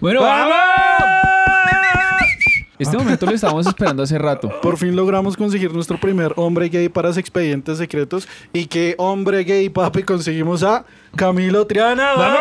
Bueno, ¡vamos! Este momento lo estábamos esperando hace rato. Por fin logramos conseguir nuestro primer hombre gay para los expedientes secretos. ¿Y qué hombre gay, papi? Conseguimos a Camilo Triana. ¡Vamos!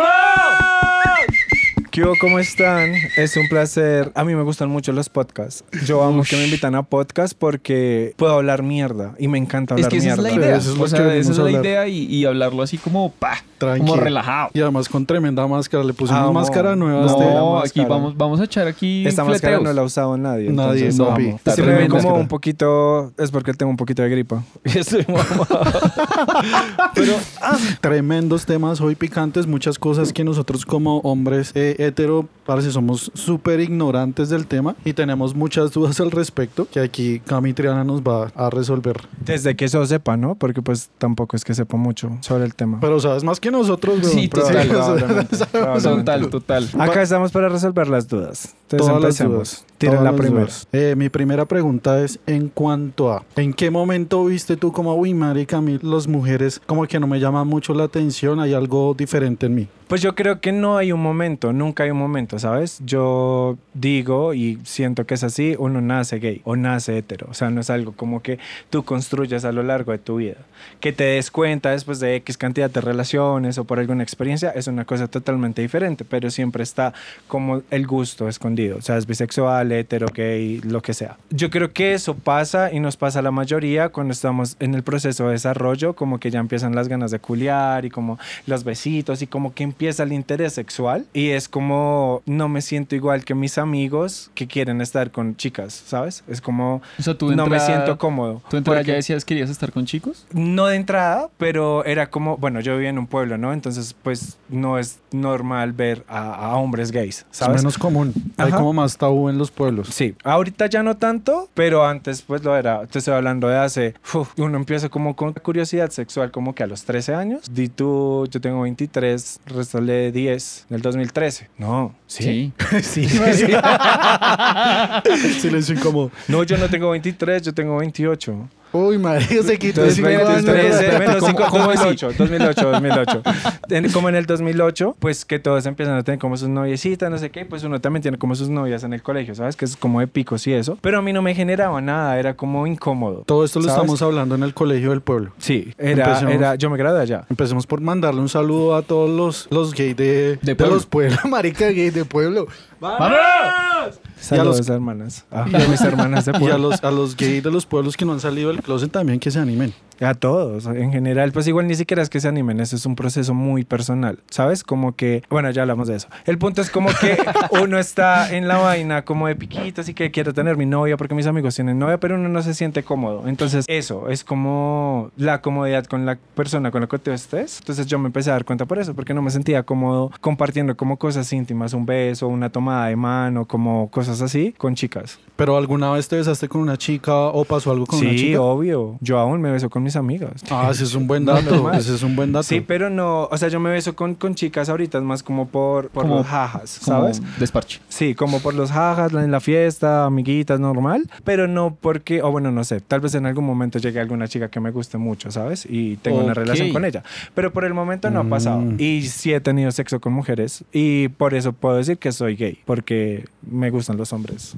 ¿Qué hubo? ¿Cómo están? Es un placer. A mí me gustan mucho los podcasts. Yo amo que me invitan a podcast porque puedo hablar mierda y me encanta Es hablar que esa es mierda. la idea. Eso es o sea, esa es la hablar. idea y, y hablarlo así como, pa, como Tranquilo. relajado. Y además con tremenda máscara. Le pusimos Amo. máscara nueva. este- No, máscara. aquí vamos, vamos a echar aquí Esta máscara fleteos. no la ha usado nadie. Nadie, entonces, papi. amo. Está como máscara. un poquito, es porque tengo un poquito de gripa. Y estoy. Pero ah, tremendos temas hoy picantes, muchas cosas que nosotros como hombres eh, hetero, parece somos súper ignorantes del tema y tenemos muchas dudas al respecto que aquí Cami Triana nos va a resolver. Desde que eso sepa, ¿no? Porque pues tampoco es que sepa mucho sobre el tema. Pero sabes más que nosotros, weón. Sí, total, Probablemente, probablemente. Total, total. Acá estamos para resolver las dudas. Entonces Todas las empecemos. dudas. Tiren todas la las primera. dudas. Eh, mi primera pregunta es en cuanto a ¿en qué momento viste tú como, uy, marica, a mí las mujeres como que no me llaman mucho la atención, hay algo diferente en mí? Pues yo creo que no hay un momento, nunca hay un momento, ¿sabes? Yo digo y siento que es así, uno nace gay o nace hetero, o sea, no es algo como que tú construyas a lo largo de tu vida. Que te des cuenta después de X cantidad de relaciones o por alguna experiencia es una cosa totalmente diferente, pero siempre está como el gusto escondido, o sea, es bisexual, hetero, gay, lo que sea. Yo creo que eso pasa y nos pasa a la mayoría cuando estamos en el proceso de desarrollo, como que ya empiezan las ganas de culiar y como los besitos y como que empieza el interés sexual y es como no me siento igual que mis amigos que quieren estar con chicas, ¿sabes? Es como O sea, tú no me entrada- siento cómodo. ¿Tú entrada ya decías que querías estar con chicos? no de entrada, pero era como, bueno, yo vivía en un pueblo, ¿no? Entonces, pues no es normal ver a, a hombres gays, Es ¿sabes? menos común, hay Ajá. como más tabú en los pueblos. Sí, ahorita ya no tanto, pero antes pues lo era. Te estoy hablando de hace, uf, uno empieza como con curiosidad sexual como que a los 13 años. Di tú, yo tengo 23, restale 10 del 2013. No, sí. Sí, Silencio incómodo. No, yo no tengo 23, yo tengo 28. Uy, marica, se quitó Entonces, cinco años. 13, menos ¿Cómo- cinco, cómo así? 2008, 2008, 2008. En- como en el 2008, pues que todos empiezan a tener como sus noviecitas, no sé qué, pues uno también tiene como sus novias en el colegio, ¿sabes? Que es como de picos y eso. Pero a mí no me generaba nada, era como incómodo. Todo esto lo ¿sabes? estamos hablando en el colegio del pueblo. Sí, era, Empecemos. era, yo me gradué allá. Empecemos por mandarle un saludo a todos los, los gays de, de, pueblo. los pueblos, marica gay de pueblo. Saludos, los- hermanas. Ah, a mis hermanas de Y a pueblo. los, a los gays de los pueblos que no han salido del closet también que se animen. A todos, en general, pues igual ni siquiera es que se animen, eso es un proceso muy personal, ¿sabes? Como que, bueno, ya hablamos de eso. El punto es como que uno está en la vaina como de piquitos y que quiero tener mi novia porque mis amigos tienen novia, pero uno no se siente cómodo. Entonces, eso es como la comodidad con la persona con la que tú estés. Entonces, yo me empecé a dar cuenta por eso, porque no me sentía cómodo compartiendo como cosas íntimas, un beso, una tomada de mano, como cosas así, con chicas. Pero alguna vez te besaste con una chica o pasó algo con una Sí, chica. obvio. Yo aún me beso con mis amigas. Ah, ese es un buen dato. Normal. ese es un buen dato. Sí, pero no, o sea, yo me beso con, con chicas ahorita, más como por, por Como- los jajas, Como ¿sabes? Desparche. Sí, como por los jajas, en la fiesta, amiguitas, normal, pero no porque, o bueno, no sé, tal vez en algún momento llegue alguna chica que me guste mucho, ¿sabes? Y tengo una Ok. relación con ella, pero por el momento no ha pasado. Mm. Y sí he tenido sexo con mujeres y por eso puedo decir que soy gay, porque me gustan los hombres.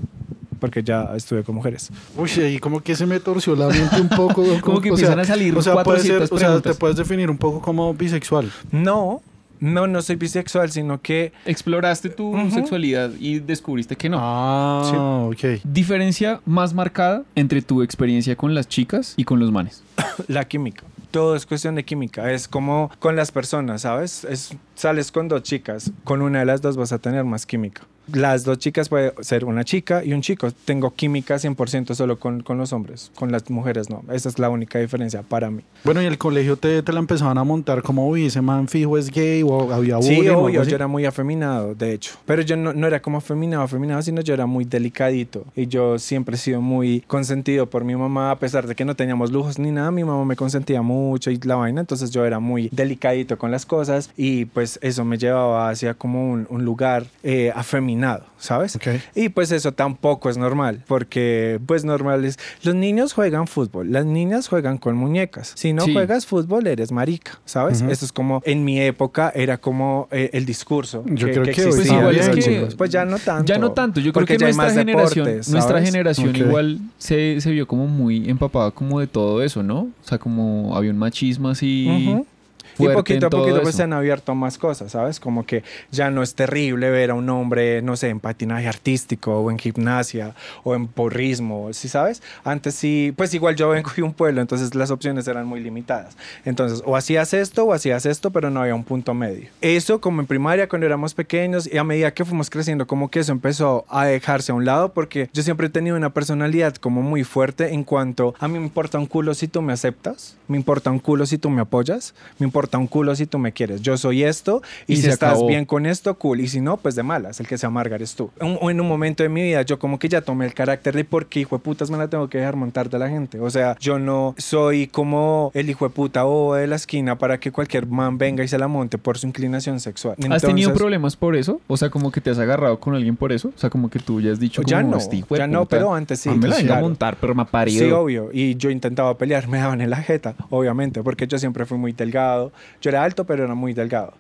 Porque ya estuve con mujeres. Uy, ahí como que se me torció la mente un poco. Como que o empiezan a salir o sea, puede ser, 400 o sea, te puedes definir un poco como bisexual. No, no, no soy bisexual, sino que Exploraste tu Ujú. sexualidad y descubriste que no. Ah, ok. Diferencia más marcada entre tu experiencia con las chicas y con los manes. La química. Todo es cuestión de química. Es como con las personas, ¿sabes? Es, sales con dos chicas. Con una de las dos vas a tener más química. Las dos chicas puede ser una chica y un chico. Tengo química 100% solo con, con los hombres. Con las mujeres no. Esa es la única diferencia para mí. Bueno, y el colegio te, te la empezaban a montar como, uy, ese man fijo es gay o había Sí, bullying o algo obvio, yo era muy afeminado, de hecho. Pero yo no, no era como afeminado, afeminado, sino yo era muy delicadito. Y yo siempre he sido muy consentido por mi mamá, a pesar de que no teníamos lujos ni nada, mi mamá me consentía mucho y la vaina. Entonces yo era muy delicadito con las cosas y pues pues eso me llevaba hacia como un, un lugar eh, afeminado, ¿sabes? Y pues eso tampoco es normal, porque pues normal es, los niños juegan fútbol, las niñas juegan con muñecas, si no Sí. juegas fútbol eres marica, ¿sabes? Ujú. Eso es como, en mi época era como eh, el discurso. Yo creo que existía Pues igual es que-. Pues ya no tanto. Ya no tanto, yo creo que nuestra más generación, deportes, nuestra generación igual se, se vio como muy empapada como de todo eso, ¿no? O sea, como había un machismo así fuerte poquito en a todo poquito pues se han abierto más cosas, ¿sabes? Como que ya no es terrible ver a un hombre, no sé, en patinaje artístico o en gimnasia o en porrismo, ¿sí sabes? Antes sí, pues igual yo vengo de un pueblo, entonces las opciones eran muy limitadas. Entonces, o hacías esto o hacías esto, pero no había un punto medio. Eso como en primaria cuando éramos pequeños y a medida que fuimos creciendo, como que eso empezó a dejarse a un lado porque yo siempre he tenido una personalidad como muy fuerte en cuanto a mí me importa un culo si tú me aceptas, me importa un culo si tú me apoyas, me importa un culo si tú me quieres. Yo soy esto y, Y si estás acabó. bien con esto, cool. Y si no, pues de malas, el que se amarga eres tú. O en un momento de mi vida, yo como que ya tomé el carácter de por qué hijo de putas me la tengo que dejar montar de la gente. O sea, yo no soy como el hijo de puta o de la esquina para que cualquier man venga y se la monte por su inclinación sexual. ¿Has tenido problemas por eso? O sea, como que te has agarrado con alguien por eso. O sea, como que tú ya has dicho Ya como no, "Este ya no, pero antes sí. a me la vengo a claro. montar, pero me ha parido. Sí, obvio. Y yo intentaba pelear, me daban en la jeta, obviamente, porque yo siempre fui muy delgado. Yo era alto, pero era muy delgado.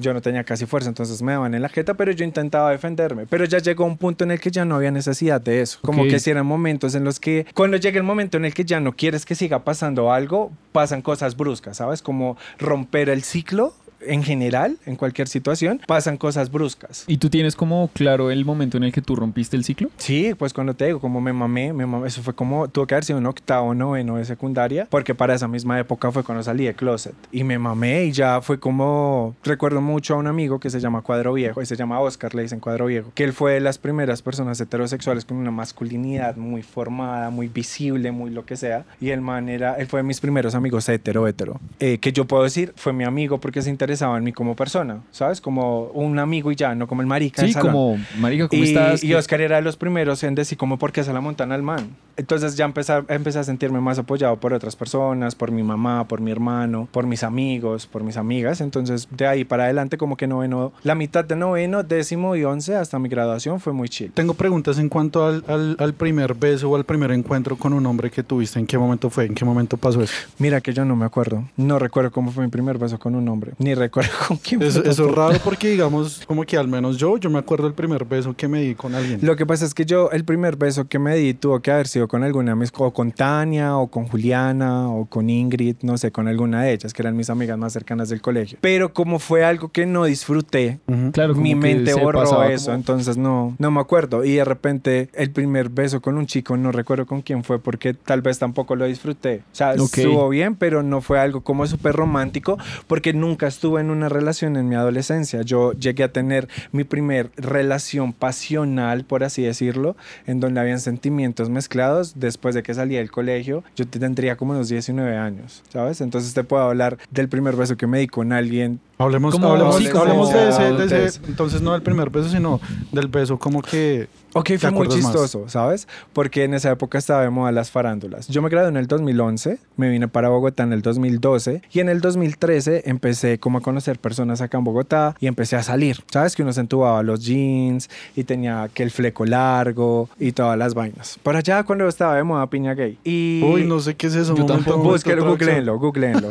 Yo no tenía casi fuerza, entonces me daban en la jeta, pero yo intentaba defenderme. Pero ya llegó un punto en el que ya no había necesidad de eso. Como que si eran momentos en los que, cuando llega el momento en el que ya no quieres que siga pasando algo, pasan cosas bruscas, ¿sabes? Como romper el ciclo en general, en cualquier situación, pasan cosas bruscas. ¿Y tú tienes como claro el momento en el que tú rompiste el ciclo? Sí, pues cuando te digo, como me mamé, me mamé, eso fue como, tuvo que haber sido un octavo, noveno de secundaria, porque para esa misma época fue cuando salí de closet. Y me mamé y ya fue como, recuerdo mucho a un amigo que se llama Cuadro Viejo, y se llama Oscar, le dicen Cuadro Viejo, que él fue de las primeras personas heterosexuales con una masculinidad muy formada, muy visible, muy lo que sea. Y el man era, él fue de mis primeros amigos hetero, hetero, eh, que yo puedo decir, fue mi amigo porque se interesaba en mí como persona, ¿sabes? Como un amigo y ya, no como el marica. del Sí, salón. como, marica, ¿cómo y, estás? y Oscar era de los primeros en decir como por qué se la montan al man. Entonces ya empecé, empecé a sentirme más apoyado por otras personas, por mi mamá, por mi hermano, por mis amigos, por mis amigas. Entonces de ahí para adelante como que noveno, la mitad de noveno, décimo y once hasta mi graduación fue muy chill. Tengo preguntas en cuanto al, al- al primer beso o al primer encuentro con un hombre que tuviste. ¿En qué momento fue? ¿En qué momento pasó eso? Mira que yo no me acuerdo. No recuerdo cómo fue mi primer beso con un hombre. Ni recuerdo con quién Eso, fue eso es raro porque, digamos, como que al menos yo, yo me acuerdo el primer beso que me di con alguien. Lo que pasa es que yo, el primer beso que me di tuvo que haber sido con alguna de mis, o con Tania, o con Juliana, o con Ingrid, no sé, con alguna de ellas, que eran mis amigas más cercanas del colegio. Pero como fue algo que no disfruté, Ujú. Claro, como mi mente borró eso, como- entonces no, no me acuerdo. Y de repente el primer beso con un chico, no recuerdo con quién fue, porque tal vez tampoco lo disfruté. O sea, Ok. estuvo bien, pero no fue algo como súper romántico, porque nunca estuve en una relación en mi adolescencia. Yo llegué a tener mi primer relación pasional, por así decirlo, en donde habían sentimientos mezclados después de que salí del colegio. Yo tendría como unos 19 años, ¿sabes? Entonces te puedo hablar del primer beso que me di con alguien Hablemos, Como hablemos, sí, como hablemos de, ese, de ese- entonces no del primer beso, sino del beso como que... Ok, ¿Te fue muy acuerdas más? chistoso, ¿sabes? Porque en esa época estaba de moda las farándulas. Yo me gradué en el 2011, me vine para Bogotá en el 2012 y en el 2013 empecé como a conocer personas acá en Bogotá y empecé a salir. ¿Sabes? Que uno se entubaba los jeans y tenía que el fleco largo y todas las vainas. Por allá cuando estaba de moda piña gay. Y... Uy, no sé qué es eso. Yo tampoco. Búsquenlo, googleenlo, googleenlo.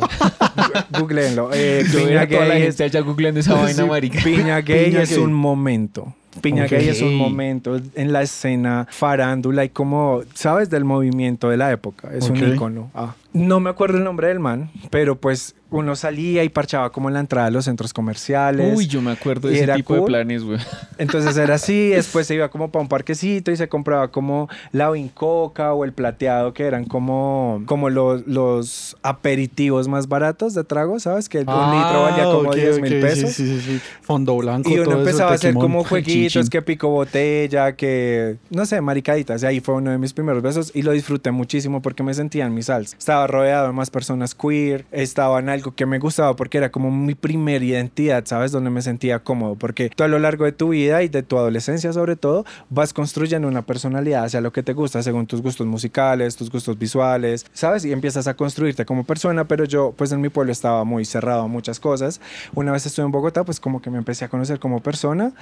googleenlo. Eh, Yo piña a toda la gay gente es- allá googleando esa vaina, marica. Piña gay Piña es gay. un momento. Piña Ok. gay es un momento en la escena farándula y como, ¿sabes? Del movimiento de la época. Es Ok. un icono. Ah. No me acuerdo el nombre del man, pero pues uno salía y parchaba como en la entrada de los centros comerciales. Uy, yo me acuerdo de ese tipo de planes, güey. Entonces era así, después se iba como para un parquecito y se compraba como la Coca o el plateado, que eran como, como los, los aperitivos más baratos de trago, ¿sabes? Que un litro valía como Ah, ok, 10 mil pesos. Sí, sí, sí, sí. Fondo blanco. Y uno todo eso, empezaba a hacer tequimón. como jueguitos, que pico botella, que no sé, maricaditas. Y ahí fue uno de mis primeros besos y lo disfruté muchísimo porque me sentía en mi salsa. Estaba rodeado de más personas queer, estaba en algo que me gustaba porque era como mi primera identidad, ¿sabes? Donde me sentía cómodo, porque tú a lo largo de tu vida y de tu adolescencia sobre todo, vas construyendo una personalidad hacia lo que te gusta, según tus gustos musicales, tus gustos visuales, ¿sabes? Y empiezas a construirte como persona, pero yo pues en mi pueblo estaba muy cerrado a muchas cosas. Una vez estuve en Bogotá, pues como que me empecé a conocer como persona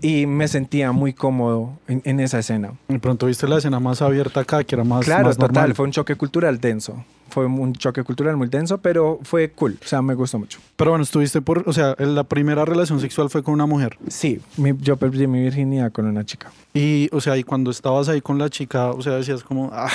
y me sentía muy cómodo en, en esa escena. De pronto viste la escena más abierta acá, que era más, Claro, más total, normal. fue un choque cultural denso. Fue un choque cultural muy denso, pero fue cool. O sea, me gustó mucho. Pero bueno, estuviste por, o sea, la primera relación sexual fue con una mujer. Sí, mi- yo perdí mi virginidad con una chica. Y, o sea, y cuando estabas ahí con la chica, o sea, decías como, ah,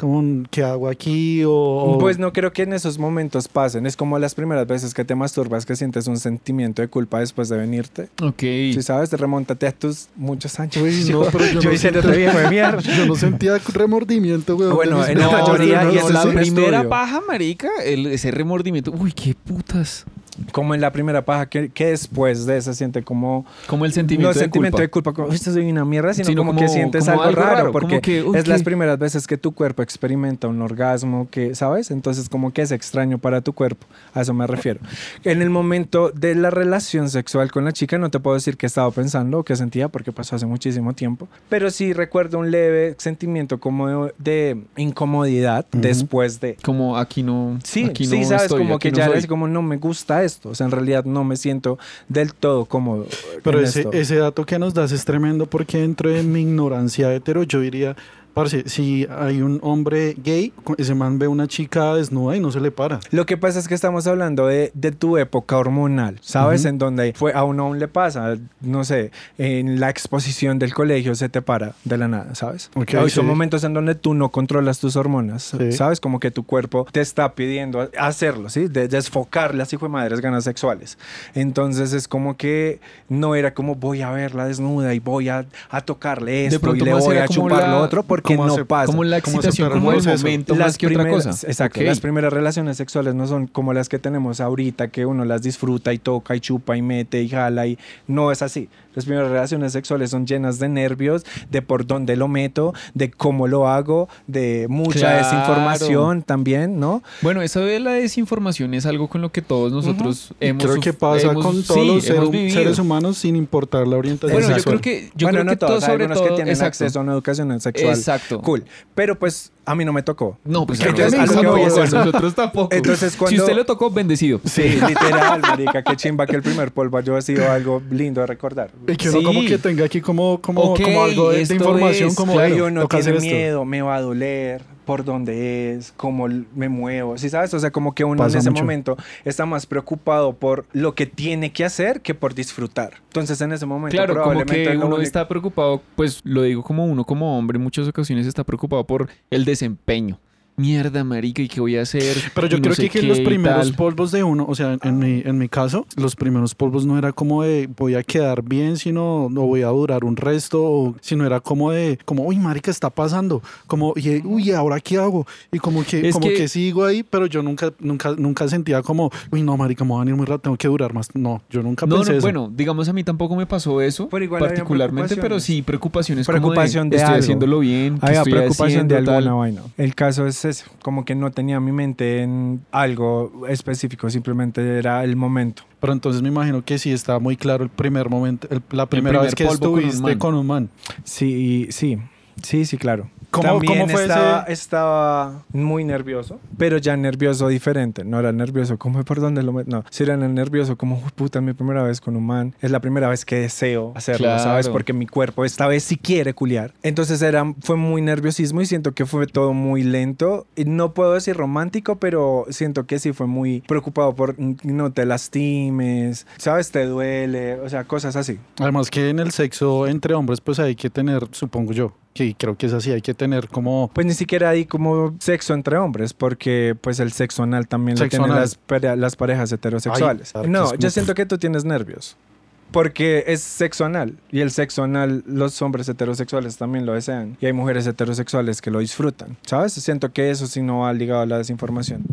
como, ¿qué hago aquí? O, o- Pues no creo que en esos momentos pasen. Es como las primeras veces que te masturbas que sientes un sentimiento de culpa después de venirte. Ok. Si sabes, remóntate a tus muchos años. Uy, no, pero yo, yo no diciéndote sentía- viejo de mierda. Yo no sentía remordimiento, güey. Bueno, en la mayoría, y eso la es un primera estudio. paja, marica, el- ese remordimiento. Uy, qué putas. Como en la primera paja, que, que después de eso siente como... Como el sentimiento no de sentimiento culpa. de culpa, como esto soy una mierda, sino, Sino como, como- que sientes como algo, algo raro, raro, porque que, uy, es las primeras veces que tu cuerpo experimenta un orgasmo, que, ¿sabes? Entonces como que es extraño para tu cuerpo, a eso me refiero. En el momento de la relación sexual con la chica no te puedo decir qué estaba pensando o qué sentía porque pasó hace muchísimo tiempo, pero sí recuerdo un leve sentimiento como de, de incomodidad Ujú. después de... Como aquí no. Sí, aquí sí, no sabes, estoy, como que no ya soy. es como no me gusta esto, o sea, en realidad no me siento del todo cómodo. Pero ese, esto. ese dato que nos das es tremendo porque dentro de mi ignorancia hetero yo diría, parce, si hay un hombre gay, ese man ve una chica desnuda y no se le para. Lo que pasa es que estamos hablando de, de tu época hormonal, ¿sabes? Ujú. En donde fue, a uno aún le pasa, no sé, en la exposición del colegio se te para de la nada, ¿sabes? Ok, Hay sí. son momentos en donde tú no controlas tus hormonas, Sí. ¿sabes? Como que tu cuerpo te está pidiendo hacerlo, ¿sí? De desfocar las hijo de madres ganas sexuales. Entonces es como que no era como voy a verla desnuda y voy a, a tocarle esto y pronto le voy a chupar la- lo otro porque como no hace- pasa. Como la ¿Cómo excitación, como el momento más que otra primeras- cosa. Exacto. Las primeras relaciones sexuales no son como las que tenemos ahorita, que uno las disfruta y toca y chupa y mete y jala y no es así. Las primeras relaciones sexuales son llenas de nervios, de por dónde lo meto, de cómo lo hago, de mucha Claro. desinformación también, ¿no? Bueno, eso de la desinformación es algo con lo que todos nosotros Y hemos creo que pasa hemos- con todos sí, los seres humanos sin importar la orientación Bueno, yo sexual. creo que yo bueno, creo no que todos, todo hay sobre todo que tienen exacto. acceso a una educación sexual. Exacto. Cool. Pero pues a mí no me tocó. No, pues Entonces, a lo que no, voy es eso. nosotros tampoco. Entonces, si cuando- usted lo tocó, bendecido. Sí, literal, marica, qué chimba que el primer polvo haya sido algo lindo de recordar. Y que uno Sí. como que tenga aquí como, como, Ok, como algo de, de información, es, como Claro, bueno, y uno toca tiene miedo, me va a doler, por dónde es, cómo me muevo, ¿sí sabes? O sea, como que uno Pasa en ese mucho. momento está más preocupado por lo que tiene que hacer que por disfrutar. Entonces, en ese momento Claro, como probablemente que lo uno único- está preocupado, pues lo digo como uno como hombre, en muchas ocasiones está preocupado por el desempeño. Mierda, marica, ¿y qué voy a hacer? Pero yo no creo que, que los primeros polvos de uno, o sea, en mi, en mi caso, los primeros polvos no era como de voy a quedar bien, sino no voy a durar un resto, o, sino era como de, como, uy, marica, está pasando, como, y, uy, ¿ahora qué hago? Y como que, Es como que- que... sigo ahí, pero yo nunca, nunca, nunca sentía como, uy, no, marica, me voy a venir muy rato, tengo que durar más. No, yo nunca No, pensé no, eso. bueno, digamos a mí tampoco me pasó eso Pero igual particularmente, pero sí preocupaciones Preocupación como de de, estoy algo. haciéndolo bien, ¿qué Había estoy preocupación de haciendo, alguna tal. vaina. El caso es como que no tenía mi mente en algo específico, simplemente era el momento. Pero entonces me imagino que sí estaba muy claro el primer momento, el- la primera primer vez que polvo con un estuviste man. con un man. Sí, sí, sí, sí, claro. ¿Cómo- También cómo fue estaba, ese- estaba muy nervioso, pero ya nervioso diferente. No era nervioso como por dónde lo met- No, sí era nervioso como "Uy, puta, es mi primera vez con un man. Es la primera vez que deseo hacerlo, Claro. ¿sabes? Porque mi cuerpo esta vez sí quiere culiar. Entonces era, fue muy nerviosismo y siento que fue todo muy lento. Y no puedo decir romántico, pero siento que sí fue muy preocupado por "Mm, no te lastimes, ¿sabes? Te duele, o sea, cosas así. Además que en el sexo entre hombres pues hay que tener, supongo yo, que creo que es así, hay que tener como... Pues ni siquiera hay como sexo entre hombres, porque pues el sexo anal también lo Sexo tienen anal. las, pare- las parejas heterosexuales. Ay, no, yo siento que tú tienes nervios. Porque es sexo anal. Y el sexo anal, los hombres heterosexuales también lo desean. Y hay mujeres heterosexuales que lo disfrutan. ¿Sabes? Siento que eso sí no va ligado a la desinformación.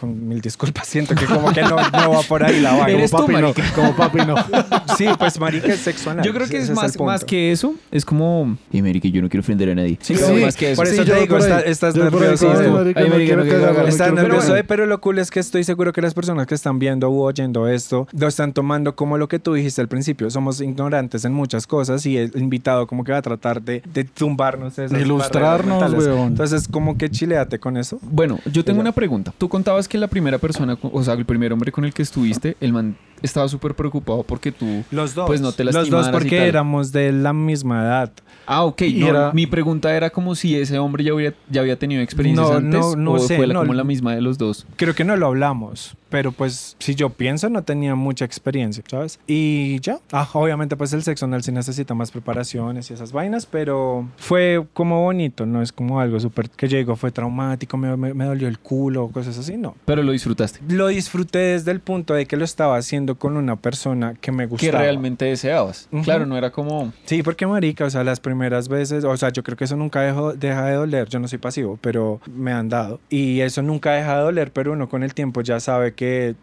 Con mil disculpas, siento que como que no, no va por ahí la vaina. Eres tú, papi no, como papi no. Sí, pues marica es sexo anal. Yo creo que es más, más que eso. Es como. Y marica, yo no quiero ofender a nadie. Sí, Pero sí, más que eso. por eso Sí, te digo, por ahí- está- estás yo ahí nervioso. como, Ay, marica, Ay, marica, no quiero cagar, cagar. no Estás nervioso, eh, pero lo cool es que estoy seguro que las personas que están viendo u oyendo esto lo están tomando como lo que tú dijiste al principio. Somos ignorantes en muchas cosas y el invitado como que va a tratar de, de tumbarnos esas Ilustrarnos, weón. Entonces, como que chileate con eso. Bueno, yo tengo una pregunta. Tú contabas que la primera persona, o sea, el primer hombre con el que estuviste, el man estaba súper preocupado porque tú. Los dos. Pues no te Los dos lastimaras y porque tal. éramos de la misma edad. Ah, ok. No, era- Mi pregunta era como si ese hombre ya había, ya había tenido experiencias No, antes no, no o sé, fue la- como la misma de los dos. Creo que no lo hablamos, pero pues si yo pienso no tenía mucha experiencia, ¿sabes? Y ya, ah, obviamente pues el sexo anal sí necesita más preparaciones y esas vainas, pero fue como bonito, no es como algo súper que llegó, fue traumático, me, me- me dolió el culo cosas así, no. Pero lo disfrutaste. Lo disfruté desde el punto de que lo estaba haciendo con una persona que me Que gustaba. realmente deseabas. Ujú. Claro, no era como. Sí, porque marica, o sea, las primeras veces, o sea, yo creo que eso nunca dejó- deja de doler, yo no soy pasivo, pero me han dado. Y eso nunca deja de doler, pero uno con el tiempo ya sabe que,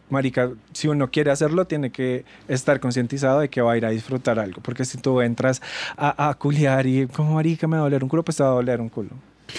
marica, si uno quiere hacerlo, tiene que estar concientizado de que va a ir a disfrutar algo, porque si tú entras a, a culiar y como marica me va a doler un culo, pues te va a doler un culo.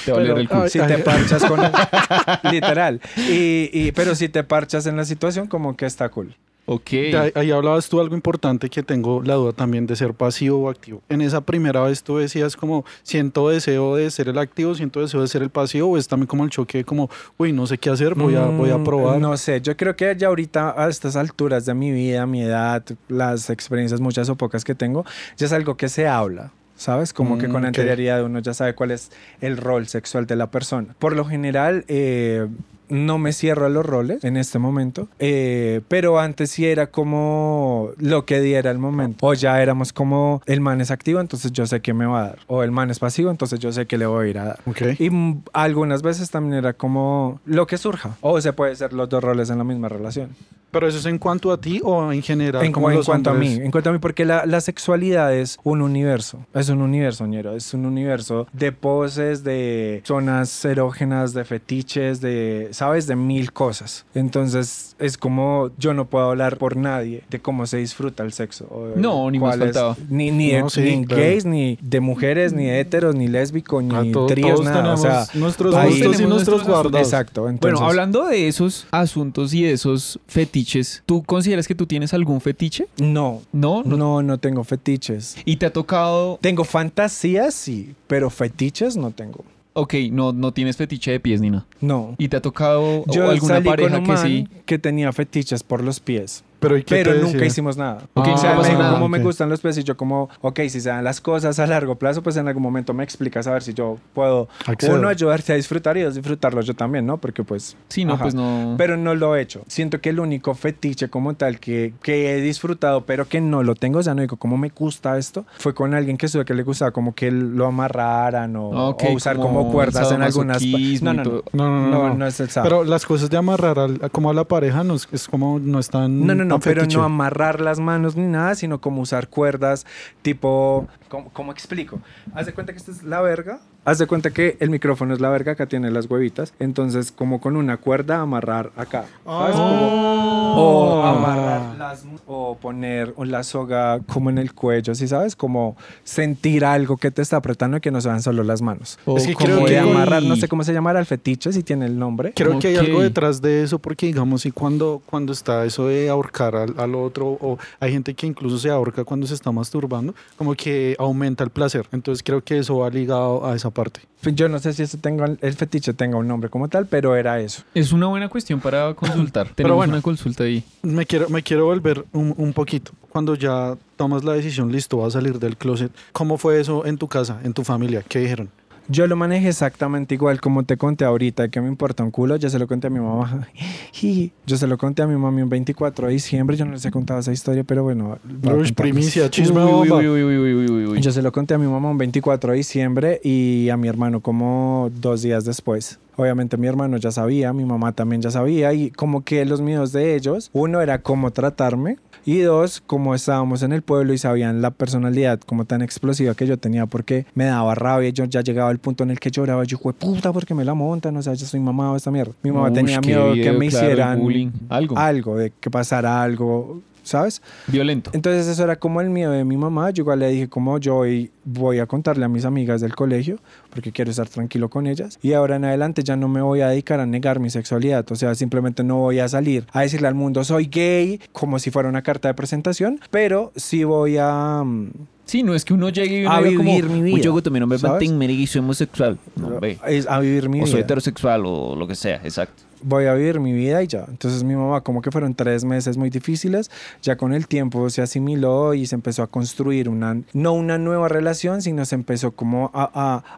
Te va a doler el culo. si te parchas con literal. Y, y- pero si te parchas en la situación, como que está cool. Ok. Ahí, ahí hablabas tú algo importante que tengo la duda también de ser pasivo o activo. En esa primera vez tú decías como siento deseo de ser el activo, siento deseo de ser el pasivo o es también como el choque de como, uy, no sé qué hacer, voy a, voy a Mm, probar. No sé, yo creo que ya ahorita a estas alturas de mi vida, mi edad, las experiencias muchas o pocas que tengo, ya es algo que se habla. ¿Sabes? Como que Mm, con ok. anterioridad uno ya sabe cuál es el rol sexual de la persona. Por lo general, eh, no me cierro a los roles en este momento, eh, pero antes sí era como lo que diera el momento. O ya éramos como el man es activo, entonces yo sé que me va a dar. O el man es pasivo, entonces yo sé que le voy a ir a dar. Ok. Y algunas veces también era como lo que surja. O se puede ser los dos roles en la misma relación. Pero eso es en cuanto a ti o en general. En, como en los cuanto a mí, en cuanto a mí, porque la, la sexualidad es un universo. Es un universo, ñero. Es un universo de poses, de zonas erógenas, de fetiches, de, ¿sabes? De mil cosas. Entonces, es como yo no puedo hablar por nadie de cómo se disfruta el sexo. o de No, ni más faltaba. Ni, ni, de- No, sí, ni claro. gays, ni de mujeres, ni de heteros, ni lésbicos, ni to- tríos, todos nada. O tenemos sea, nuestros ahí gustos y nuestros guardados. exacto. Entonces, Bueno, hablando de esos asuntos y de esos fetiches, ¿tú consideras que tú tienes algún fetiche? No, No, no. no, no tengo fetiches. ¿Y te ha tocado? Tengo fantasías, sí, pero fetiches no tengo. Ok, no, no tienes fetiche de pies ni nada. No. ¿Y te ha tocado Yo o alguna salí pareja con un que man sí? que tenía fetiches por los pies. Pero, ¿y qué Pero te nunca decía? hicimos nada. Ok, Ah, o sea, no me dijo nada, cómo me ok. gustan los pies y yo como, ok, si se dan las cosas a largo plazo, pues en algún momento me explicas a ver si yo puedo, Accedo. uno, ayudarte a disfrutar y dos, disfrutarlo yo también, ¿no? Porque pues... Sí, no, ajá. pues no. Pero no lo he hecho. Siento que el único fetiche como tal que, que he disfrutado, pero que no lo tengo, o sea, no digo cómo me gusta esto, fue con alguien que estuve que le gustaba como que lo amarraran o, Ok, o usar como, cuerdas en algunas... No, no, no. No, no, no. No, no. no es el sábado. Pero las cosas de amarrar a- como a la pareja no es, es como no están. No, no, no, pero fetiche. no amarrar las manos ni nada, sino como usar cuerdas, tipo, ¿cómo, cómo explico? Haz de cuenta que esta es la verga, haz de cuenta que el micrófono es la verga, acá tiene las huevitas, entonces como con una cuerda amarrar acá, ¿sabes? Como- o amarrar las, o poner la soga como en el cuello, ¿sí sabes? Como sentir algo que te está apretando y que no sean solo las manos. O Es que como creo que de con- amarrar, no sé cómo se llamará el fetiche, si tiene el nombre. Creo que hay algo detrás de eso porque digamos y cuando cuando está eso de ahorcar al, al otro o hay gente que incluso se ahorca cuando se está masturbando como que aumenta el placer entonces creo que eso va ligado a esa parte Yo no sé si eso tenga, el fetiche tenga un nombre como tal, pero era eso. Es una buena cuestión para consultar. Tenemos bueno. una consulta ahí. me quiero me quiero volver un, un poquito cuando ya tomas la decisión listo vas a salir del closet cómo fue eso en tu casa en tu familia qué dijeron Yo lo manejé exactamente igual como te conté ahorita, que me importa un culo. Yo se lo conté a mi mamá. Yo se lo conté a mi mami un 24 de diciembre. Yo no les he contado esa historia, pero bueno. Uy, primicia chisme uy, uy. Yo se lo conté a mi mamá un 24 de diciembre y a mi hermano como dos días después. Obviamente mi hermano ya sabía, mi mamá también ya sabía y como que los miedos de ellos, uno era cómo tratarme y dos, como estábamos en el pueblo y sabían la personalidad como tan explosiva que yo tenía porque me daba rabia, yo ya llegaba al punto en el que lloraba, yo fue puta porque me la montan, o sea, yo soy mamado esta mierda. Mi mamá tenía miedo que video, me claro, hicieran bullying, algo. algo, de que pasara algo, ¿sabes? Violento. Entonces eso era como el miedo de mi mamá. Yo igual le dije como yo hoy voy a contarle a mis amigas del colegio porque quiero estar tranquilo con ellas. Y ahora en adelante ya no me voy a dedicar a negar mi sexualidad. O sea, simplemente no voy a salir a decirle al mundo soy gay como si fuera una carta de presentación, pero sí voy a... mm, Sí, no es que uno llegue y uno A diga como, vivir mi vida, Mucho gusto, mi nombre es. Martín Merigui y soy homosexual. No, ve. es a vivir mi O soy vida. heterosexual o lo que sea, exacto. Voy a vivir mi vida y ya. Entonces mi mamá como que fueron tres meses muy difíciles, ya con el tiempo se asimiló y se empezó a construir una, no una nueva relación, sino se empezó como a,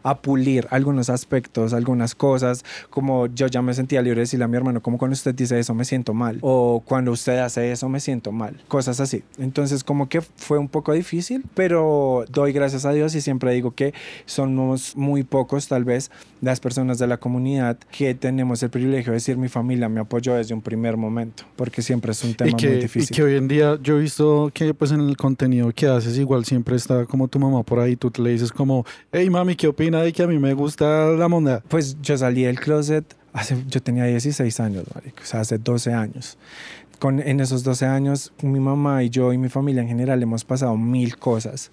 a, a pulir algunos aspectos, algunas cosas, como yo ya me sentía libre de decirle a mi hermano, como cuando usted dice eso me siento mal, o cuando usted hace eso me siento mal, cosas así. Entonces como que fue un poco difícil, pero doy gracias a Dios y siempre digo que somos muy pocos tal vez las personas de la comunidad que tenemos el privilegio de decir mi familia me apoyó desde un primer momento, porque siempre es un tema y que, muy y difícil. que hoy en día yo he visto que pues en el contenido que haces igual siempre está como tu mamá por ahí, tú le dices como, hey mami, ¿qué opina de que a mí me gusta la monda? Pues yo salí del closet hace, yo tenía 16 años, marico, o sea, hace 12 años. Con, en esos 12 años, mi mamá y yo y mi familia en general hemos pasado mil cosas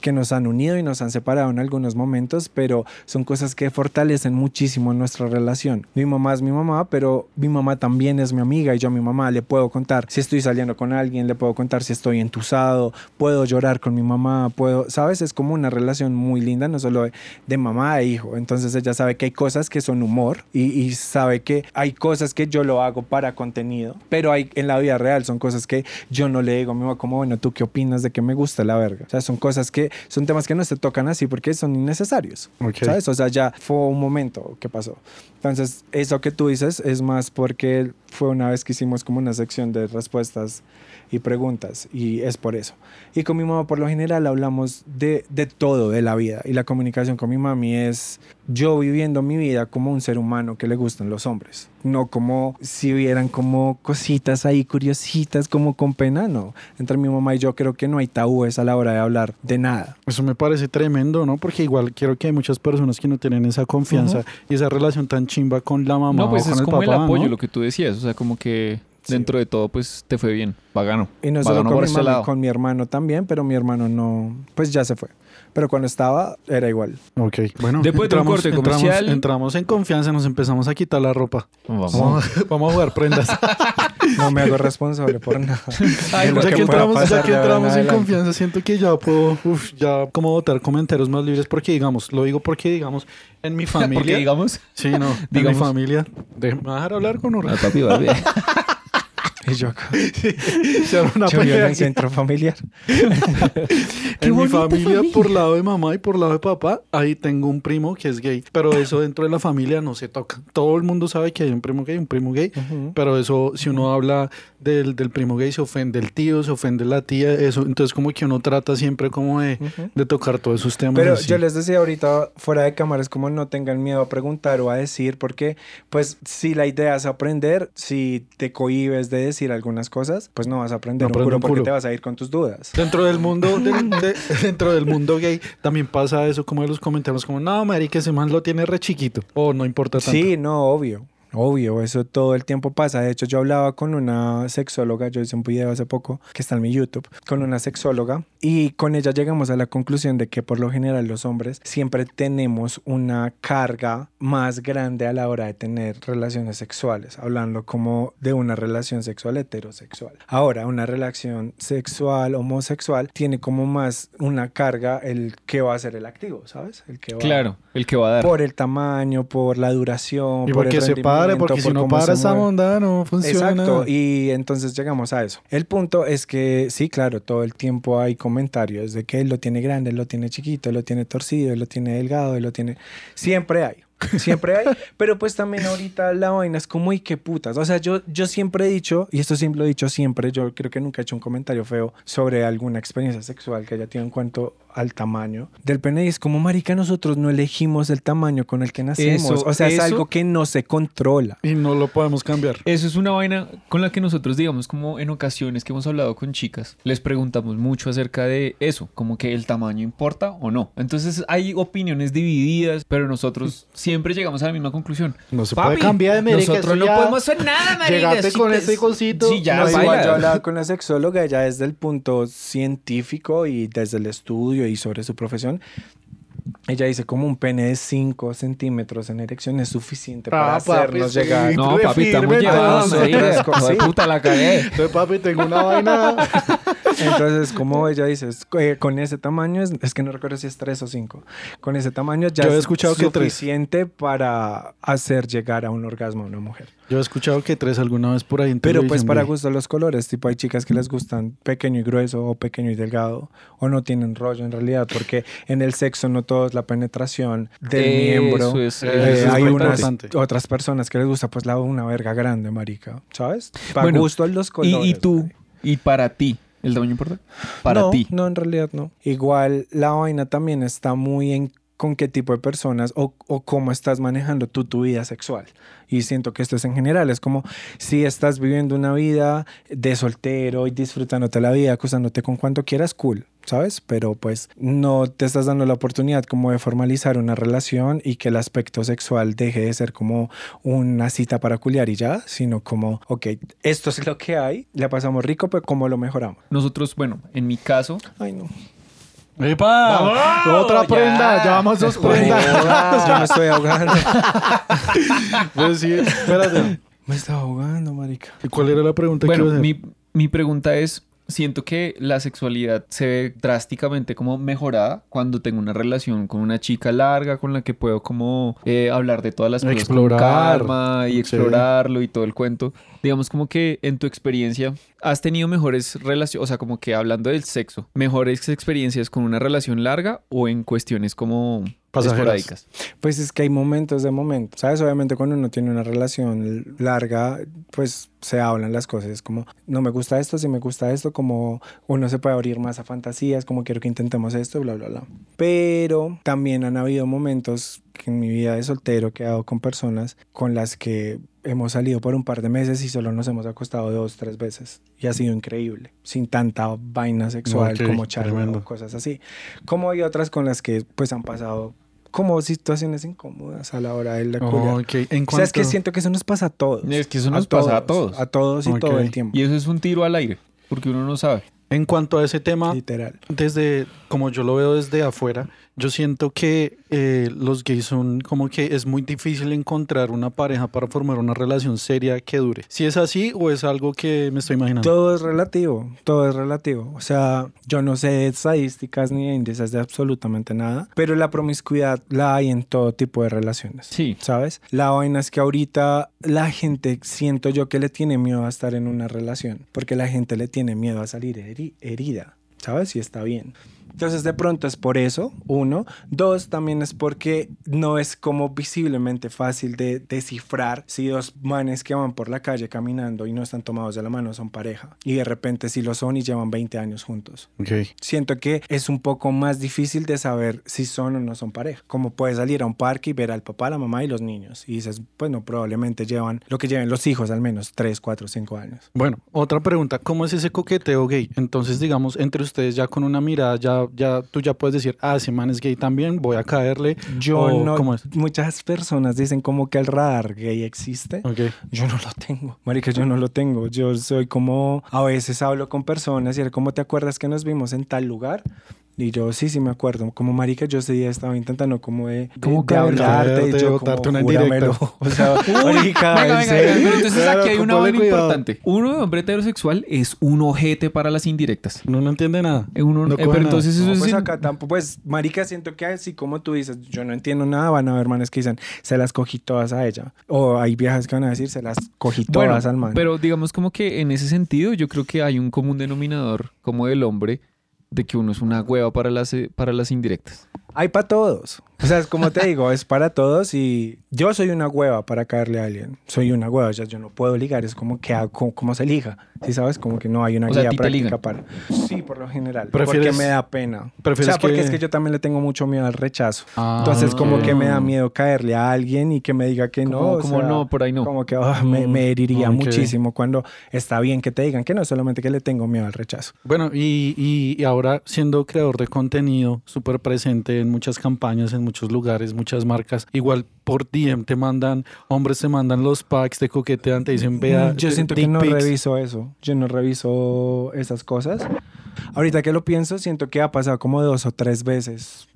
que nos han unido y nos han separado en algunos momentos, pero son cosas que fortalecen muchísimo nuestra relación. Mi mamá es mi mamá, pero mi mamá también es mi amiga y yo a mi mamá le puedo contar si estoy saliendo con alguien, le puedo contar si estoy entusado, puedo llorar con mi mamá, puedo, ¿sabes? Es como una relación muy linda, no solo de, de mamá e hijo. Entonces ella sabe que hay cosas que son humor y, y sabe que hay cosas que yo lo hago para contenido, pero hay en la vida real son cosas que yo no le digo a mi mamá como, bueno, ¿tú qué opinas de que me gusta la verga? O sea, son cosas que son temas que no se tocan así porque son innecesarios. Ok. ¿Sabes? O sea, ya fue un momento que pasó. Entonces, eso que tú dices es más porque fue una vez que hicimos como una sección de respuestas y preguntas y es por eso. Y con mi mamá por lo general hablamos de, de todo de la vida y la comunicación con mi mami es yo viviendo mi vida como un ser humano que le gustan los hombres, no como si hubieran como cositas ahí curiositas como con pena, no. Entre mi mamá y yo creo que no hay tabúes a la hora de hablar de nada. Eso me parece tremendo, ¿no? Porque igual quiero que hay muchas personas que no tienen esa confianza y esa relación tan chimba con la mamá No, pues o con es el como papá, el apoyo, ¿no? lo que tú decías. O sea, como que Sí. dentro de todo, pues te fue bien. Pagano. Y no solo Pagano con mi mami, lado. con mi hermano también, pero mi hermano no, pues ya se fue. Pero cuando estaba, era igual. Ok, bueno. Después de un corte entramos, comercial- entramos en confianza, nos empezamos a quitar la ropa. Vamos. Vamos, a- vamos a jugar prendas. No me hago responsable por nada. Ay, ya que entramos, ya que entramos en confianza, siento que ya puedo, uf, ya como votar comentarios más libres porque digamos, lo digo porque digamos, en mi familia. Porque digamos, Sí, no, en mi familia. Déjame dejar hablar con un papi. Y yo acá. Una Yo vivo en centro familiar. En mi familia, por lado de mamá y por lado de papá, ahí tengo un primo que es gay. Pero eso dentro de la familia no se toca. Todo el mundo sabe que hay un primo gay, un primo gay. Ujú. Pero eso, si uno habla del, del primo gay, se ofende el tío, se ofende la tía. Eso, entonces como que uno trata siempre como de, de tocar todos esos temas. Pero así. yo les decía ahorita fuera de cámaras como no tengan miedo a preguntar o a decir porque pues si la idea es aprender, si te cohibes de decir algunas cosas, pues no vas a aprender No un un porque te vas a ir con tus dudas. Dentro del mundo del- de- dentro del mundo gay también pasa eso como de los comentarios como no marica ese man lo tiene re chiquito o no importa tanto. Sí, no, obvio. Obvio, eso todo el tiempo pasa. De hecho, yo hablaba con una sexóloga, yo hice un video hace poco que está en mi YouTube, con una sexóloga y con ella llegamos a la conclusión de que por lo general los hombres siempre tenemos una carga más grande a la hora de tener relaciones sexuales, hablando como de una relación sexual heterosexual. Ahora, una relación sexual homosexual tiene como más una carga el que va a ser el activo, ¿sabes? El que va Claro, el que va a dar. por el tamaño, por la duración, Y por el porque se pare, porque si no para esa onda no funciona. Exacto, y entonces llegamos a eso. El punto es que sí, claro, todo el tiempo hay comentarios de que él lo tiene grande, él lo tiene chiquito, él lo tiene torcido, él lo tiene delgado, él lo tiene... Siempre hay. Siempre hay. Pero pues también ahorita la vaina es como, y qué putas. O sea, yo, yo siempre he dicho, y esto siempre lo he dicho siempre, yo creo que nunca he hecho un comentario feo sobre alguna experiencia sexual que haya tenido en cuanto al tamaño del pene. Y es como, marica, nosotros no elegimos el tamaño con el que nacemos. Eso- o sea, es algo que no se controla. Y no lo podemos cambiar. Eso es una vaina con la que nosotros, digamos, como en ocasiones que hemos hablado con chicas, les preguntamos mucho acerca de eso, como que el tamaño importa o no. Entonces hay opiniones divididas, pero nosotros siempre llegamos a la misma conclusión. No se Papi, puede cambiar, marica, Nosotros eso no podemos hacer nada, marica. Llegate Si con te- ese cosito. Sí, ya, No, baila. igual yo hablaba con la sexóloga, ella desde el punto científico y desde el estudio y sobre su profesión. Ella dice como un pene de 5 centímetros en erección es suficiente para Ah, papi, hacernos sí. llegar. No, papi, estamos no, de sí. puta, la cagué. Entonces, papi, tengo una vaina. Entonces, como ella dice, es- eh, con ese tamaño, es, es que no recuerdo si es 3 o 5. Con ese tamaño ya Yo he es escuchado que tres. suficiente para hacer llegar a un orgasmo a una mujer. Yo he escuchado que tres alguna vez por ahí en Pero pues para gusto los colores, tipo hay chicas que les gustan pequeño y grueso o pequeño y delgado o no tienen rollo en realidad porque en el sexo no todo es la penetración del Eso miembro. es- Eh, eso es hay unas otras personas que les gusta pues la una verga grande, marica, ¿sabes? Para Bueno, gusto los Y, colores. y tú, marica. y para ti, ¿el tamaño importa? Para no, ti. No, en realidad no. Igual la vaina también está muy en con qué tipo de personas o, o cómo estás manejando tú tu vida sexual. Y siento que esto es en general. Es como si estás viviendo una vida de soltero y disfrutándote la vida, acostándote con cuanto quieras, cool, ¿sabes? Pero pues no te estás dando la oportunidad como de formalizar una relación y que el aspecto sexual deje de ser como una cita para culiar y ya, sino como, ok, esto es lo que hay, la pasamos rico, pero ¿cómo lo mejoramos? Nosotros, bueno, en mi caso, Ay, no. ¡Epa! Otra ya. prenda, ya vamos dos prendas. Yo me estoy ahogando. Pues sí, espérate. Me estaba ahogando, marica. ¿Y cuál era la pregunta que bueno, iba a hacer? mi, mi pregunta es, siento que la sexualidad se ve drásticamente como mejorada cuando tengo una relación con una chica larga con la que puedo como eh, hablar de todas las cosas Explorar. con calma y Sí. explorarlo y todo el cuento. Digamos como que en tu experiencia has tenido mejores relaciones, o sea, como que hablando del sexo, mejores experiencias con una relación larga o en cuestiones como Pasajeras. esporádicas. Pues es que hay momentos de momentos, ¿sabes? Obviamente cuando uno tiene una relación larga, pues se hablan las cosas. Como, no me gusta esto, si me gusta esto, como uno se puede abrir más a fantasías, como quiero que intentemos esto, bla, bla, bla. Pero también han habido momentos que en mi vida de soltero que he dado con personas con las que hemos salido por un par de meses y solo nos hemos acostado dos, tres veces. Y ha sido increíble, sin tanta vaina sexual Ok, como charla o cosas así. Como hay otras con las que pues han pasado como situaciones incómodas a la hora de la culiar. Ok, en O sea, es que cuanto- siento que eso nos pasa a todos. Es que eso nos pasa a todos. A todos y Ok. todo el tiempo. Y eso es un tiro al aire, porque uno no sabe. En cuanto a ese tema, Literal. desde como yo lo veo desde afuera, yo siento que eh, los gays son como que es muy difícil encontrar una pareja para formar una relación seria que dure. Si es así o es algo que me estoy imaginando. Todo es relativo, todo es relativo. O sea, yo no sé de estadísticas ni de índices de absolutamente nada, pero la promiscuidad la hay en todo tipo de relaciones. Sí. ¿Sabes? La vaina es que ahorita la gente siento yo que le tiene miedo a estar en una relación, porque la gente le tiene miedo a salir heri- herida, ¿sabes? Y está bien. Entonces de pronto es por eso, uno. Dos, también es porque no es como visiblemente fácil de descifrar si dos manes que van por la calle caminando y no están tomados de la mano son pareja. Y de repente si lo son y llevan 20 años juntos. Ok. Siento que es un poco más difícil de saber si son o no son pareja. Como puedes salir a un parque y ver al papá, la mamá y los niños. Y dices, bueno, probablemente llevan lo que lleven los hijos al menos 3, 4, 5 años. Bueno, otra pregunta, ¿cómo es ese coqueteo gay? Entonces, digamos, entre ustedes ya con una mirada, ya, ya tú ya puedes decir, ah, ese man es gay también, voy a caerle. Yo o no, ¿Cómo es? muchas personas dicen como que el radar gay existe. Ok. Yo no lo tengo, marica, yo no lo tengo. Yo soy como, a veces hablo con personas y era como, ¿te acuerdas que nos vimos en tal lugar? Y yo, sí, sí me acuerdo. Como marica, yo ese día estaba intentando como de, Como de hablarte y de yo como, una. O sea, marica, Venga, pero entonces Claro, aquí hay una vaina importante. Uno de hombre heterosexual es un ojete para las indirectas. No, no entiende nada. Eh, uno- No eh, pero nada. entonces eso No, es... pues acá tampoco, pues, marica, siento que así como tú dices, yo no entiendo nada, van a haber manes que dicen, se las cogí todas a ella. O hay viejas que van a decir, se las cogí Bueno, todas al man. pero digamos como que en ese sentido yo creo que hay un común denominador como del hombre de que uno es una hueva para las, eh, para las indirectas. Hay para todos. O sea, es como te digo, es para todos y yo soy una hueva para caerle a alguien. Soy una hueva, o sea, yo no puedo ligar, es como que hago, como, como se liga. ¿Sí sabes? Como que no hay una O sea, ¿a guía práctica para. Sí, por lo general. Porque ¿Prefieres- me da pena. O prefieres sea, porque que- es que yo también le tengo mucho miedo al rechazo. Ah, Entonces, como que me da miedo caerle a alguien y que me diga que no. Como- o como sea, no, por ahí no. Como que ah, me, me heriría ok. muchísimo cuando está bien que te digan que no, solamente que le tengo miedo al rechazo. Bueno, y, y- y ahora siendo creador de contenido, súper presente en muchas campañas, en muchos lugares, muchas marcas, igual por DM te mandan, hombres te mandan los packs, te coquetean, te dicen, vea, Mm, Yo siento que no pics". reviso eso. Yo no reviso esas cosas. Ahorita que lo pienso, siento que ha pasado como dos o tres veces.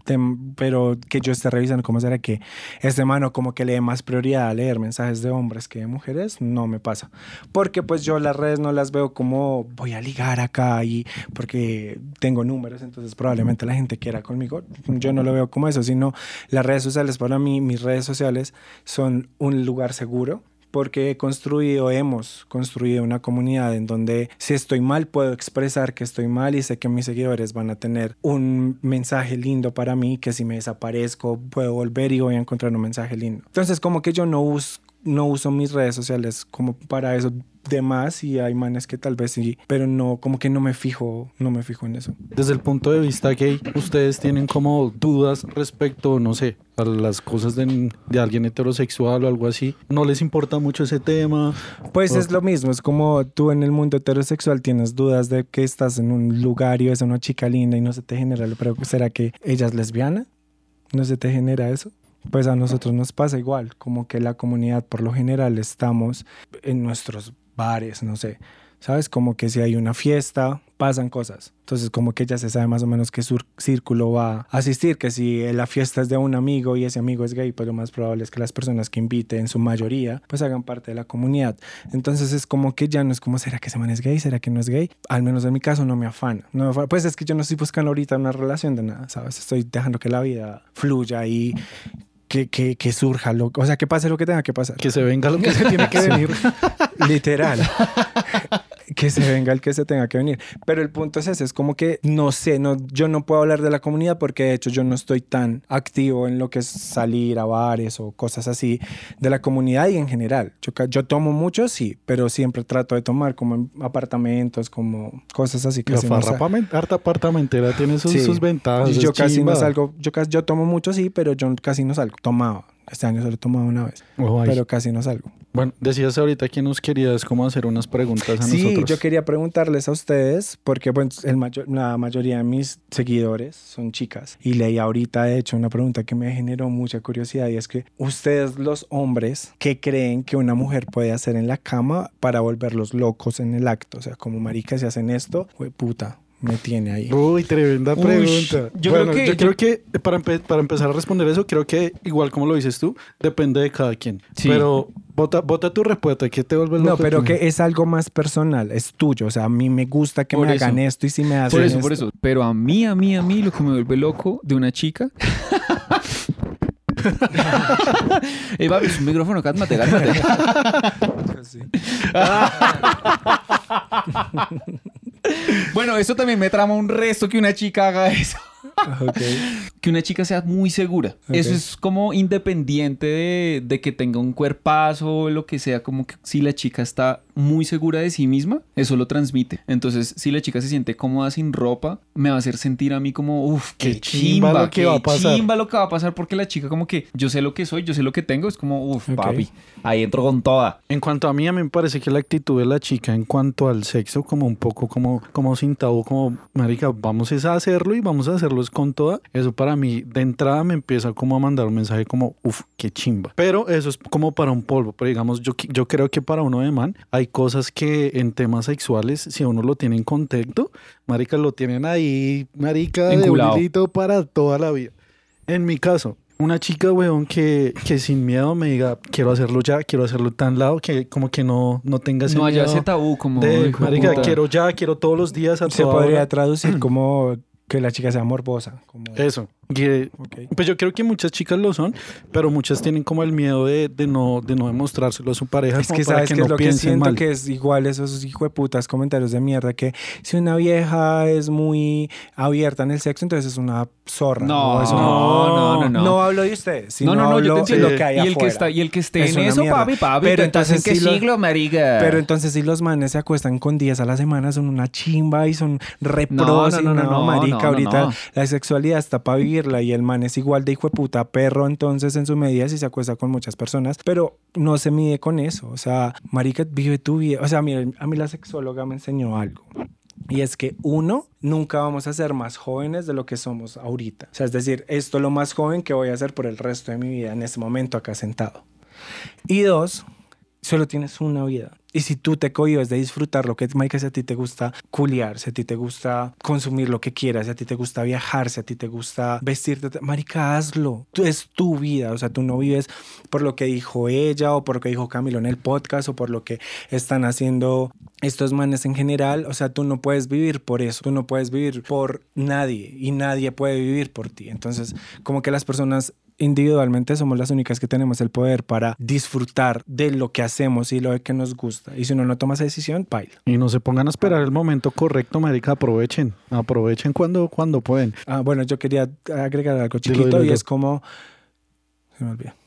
Pero que yo esté revisando cómo será que este mano como que le dé más prioridad a leer mensajes de hombres que de mujeres, no me pasa. Porque pues yo las redes no las veo como voy a ligar acá y porque tengo números, entonces probablemente la gente quiera conmigo. Yo no lo veo como eso, sino las redes sociales para mí, mis redes sociales son un lugar seguro porque he construido, hemos construido una comunidad en donde si estoy mal puedo expresar que estoy mal y sé que mis seguidores van a tener un mensaje lindo para mí, que si me desaparezco puedo volver y voy a encontrar un mensaje lindo. Entonces como que yo no uso, no uso mis redes sociales como para eso de más y hay manes que tal vez sí, pero no, como que no me fijo, no me fijo en eso. Desde el punto de vista gay, ustedes tienen como dudas respecto, no sé, a las cosas de, de alguien heterosexual o algo así. ¿No les importa mucho ese tema? Pues O- es lo mismo, es como tú en el mundo heterosexual tienes dudas de que estás en un lugar y ves a una chica linda y no se te genera, pero ¿será que ella es lesbiana? ¿No se te genera eso? Pues a nosotros nos pasa igual, como que la comunidad por lo general estamos en nuestros bares, no sé, ¿sabes? Como que si hay una fiesta, pasan cosas. Entonces como que ya se sabe más o menos qué círculo va a asistir, que si la fiesta es de un amigo y ese amigo es gay, pues lo más probable es que las personas que invite en su mayoría pues hagan parte de la comunidad. Entonces es como que ya no es como, ¿será que ese man es gay? ¿Será que no es gay? Al menos en mi caso no me afana. No me afana. Pues es que yo no estoy buscando ahorita una relación de nada, ¿sabes? Estoy dejando que la vida fluya y que, que, que surja, lo, o sea, que pase lo que tenga que pasar. Que se venga lo que se tiene que venir. Literal. que se venga el que se tenga que venir. Pero el punto es ese, es como que no sé, no, yo no puedo hablar de la comunidad porque de hecho yo no estoy tan activo en lo que es salir a bares o cosas así de la comunidad y en general. Yo, tomo mucho, sí, pero siempre trato de tomar como en apartamentos, como cosas así. La casi no farra harta apartamentera tiene sus, Sí. sus ventajas. Yo casi chimba. no salgo, yo, casi, yo tomo mucho, sí, pero yo casi no salgo. Tomaba. Este año solo he tomado una vez, ahí. pero casi no salgo. Bueno, decías ahorita que nos querías como hacer unas preguntas a Sí, nosotros. yo quería preguntarles a ustedes, porque bueno, el mayor- la mayoría de mis seguidores son chicas. Y leí ahorita, de hecho, una pregunta que me generó mucha curiosidad y es que ustedes los hombres, ¿qué creen que una mujer puede hacer en la cama para volverlos locos en el acto? O sea, como maricas si hacen esto, puta, me tiene ahí. Uy, tremenda Uy, pregunta. yo bueno, creo que- yo yo- creo que para, empe- para empezar a responder eso, creo que igual como lo dices tú, depende de cada quien. Sí. Pero vota, vota tu respuesta, que te vuelve No, loco pero que es algo más personal, es tuyo. O sea, a mí me gusta que Por me eso. hagan esto y si me hacen Por eso, por eso. Pero a mí, a mí, a mí, lo que me vuelve loco de una chica. Ey, papi, es un micrófono, cálmate, cálmate. Bueno, eso también me trama un resto que una chica haga eso. Que una chica sea muy segura. Ok. Eso es como independiente de, de que tenga un cuerpazo o lo que sea, como que si la chica está muy segura de sí misma, eso lo transmite. Entonces, si la chica se siente cómoda sin ropa, me va a hacer sentir a mí como, uff, qué, Qué chimba lo que qué va a pasar. chimba lo que va a pasar porque la chica como que yo sé lo que soy, yo sé lo que tengo, es como, uff, Ok. papi, ahí entro con toda. En cuanto a mí, a mí me parece que la actitud de la chica en cuanto al sexo, como un poco como, como sin tabú, como, marica, vamos a hacerlo y vamos a hacerlo es con toda. Eso para mí, de entrada, me empieza como a mandar un mensaje como, uff, qué chimba. Pero eso es como para un polvo. Pero digamos, yo, yo creo que para uno de man, hay cosas que en temas sexuales, si a uno lo tiene en contexto, marica, lo tienen ahí, marica, de un Enculado. para toda la vida. En mi caso, una chica, weón, que, que sin miedo me diga, quiero hacerlo ya, quiero hacerlo tan lado, que como que no, no tenga ese No haya ese tabú como... de marica, puta. quiero ya, quiero todos los días a Se toda podría hora. traducir como que la chica sea morbosa. Como... Eso. Eh. Pues yo creo que muchas chicas lo son, pero muchas tienen como el miedo de, de no, de no demostrárselo a su pareja. Es que para sabes que, no es lo que siento mal. que es igual esos hijo de putas comentarios de mierda que si una vieja es muy abierta en el sexo, entonces es una zorra. No, no, no, no. No hablo de ustedes, no, no, no, yo te entiendo. lo que hay y, el que está, y el que esté Es en eso, mierda. papi, papi. Pero ¿tú estás en entonces qué siglo, marica? Pero entonces si los manes se acuestan con 10 a la semana son una chimba y son repros No, no, y no, no, no, no, marica, no, no, ahorita no. la sexualidad está para y el man es igual de hijo de puta perro entonces en su medida si se acuesta con muchas personas, pero no se mide con eso, o sea, marica, vive tu vida, o sea, miren, a mí la sexóloga me enseñó algo. Y es que uno, nunca vamos a ser más jóvenes de lo que somos ahorita. O sea, es decir, esto es lo más joven que voy a hacer por el resto de mi vida en este momento acá sentado. Y dos, solo tienes una vida. Y si tú te cohibes de disfrutar lo que es, Mike, si a ti te gusta culiar, si a ti te gusta consumir lo que quieras, si a ti te gusta viajar, si a ti te gusta vestirte, marica, hazlo. Tú, es tu vida, o sea, tú no vives por lo que dijo ella o por lo que dijo Camilo en el podcast o por lo que están haciendo estos manes en general. O sea, tú no puedes vivir por eso, tú no puedes vivir por nadie y nadie puede vivir por ti. Entonces, como que las personas individualmente somos las únicas que tenemos el poder para disfrutar de lo que hacemos y lo que nos gusta. Y si uno no toma esa decisión, baila. Y no se pongan a esperar el momento correcto, marica. Aprovechen. Aprovechen cuando, cuando pueden. Ah, bueno, yo quería agregar algo Dilo, chiquito dilo, y es como... Se me olvidó.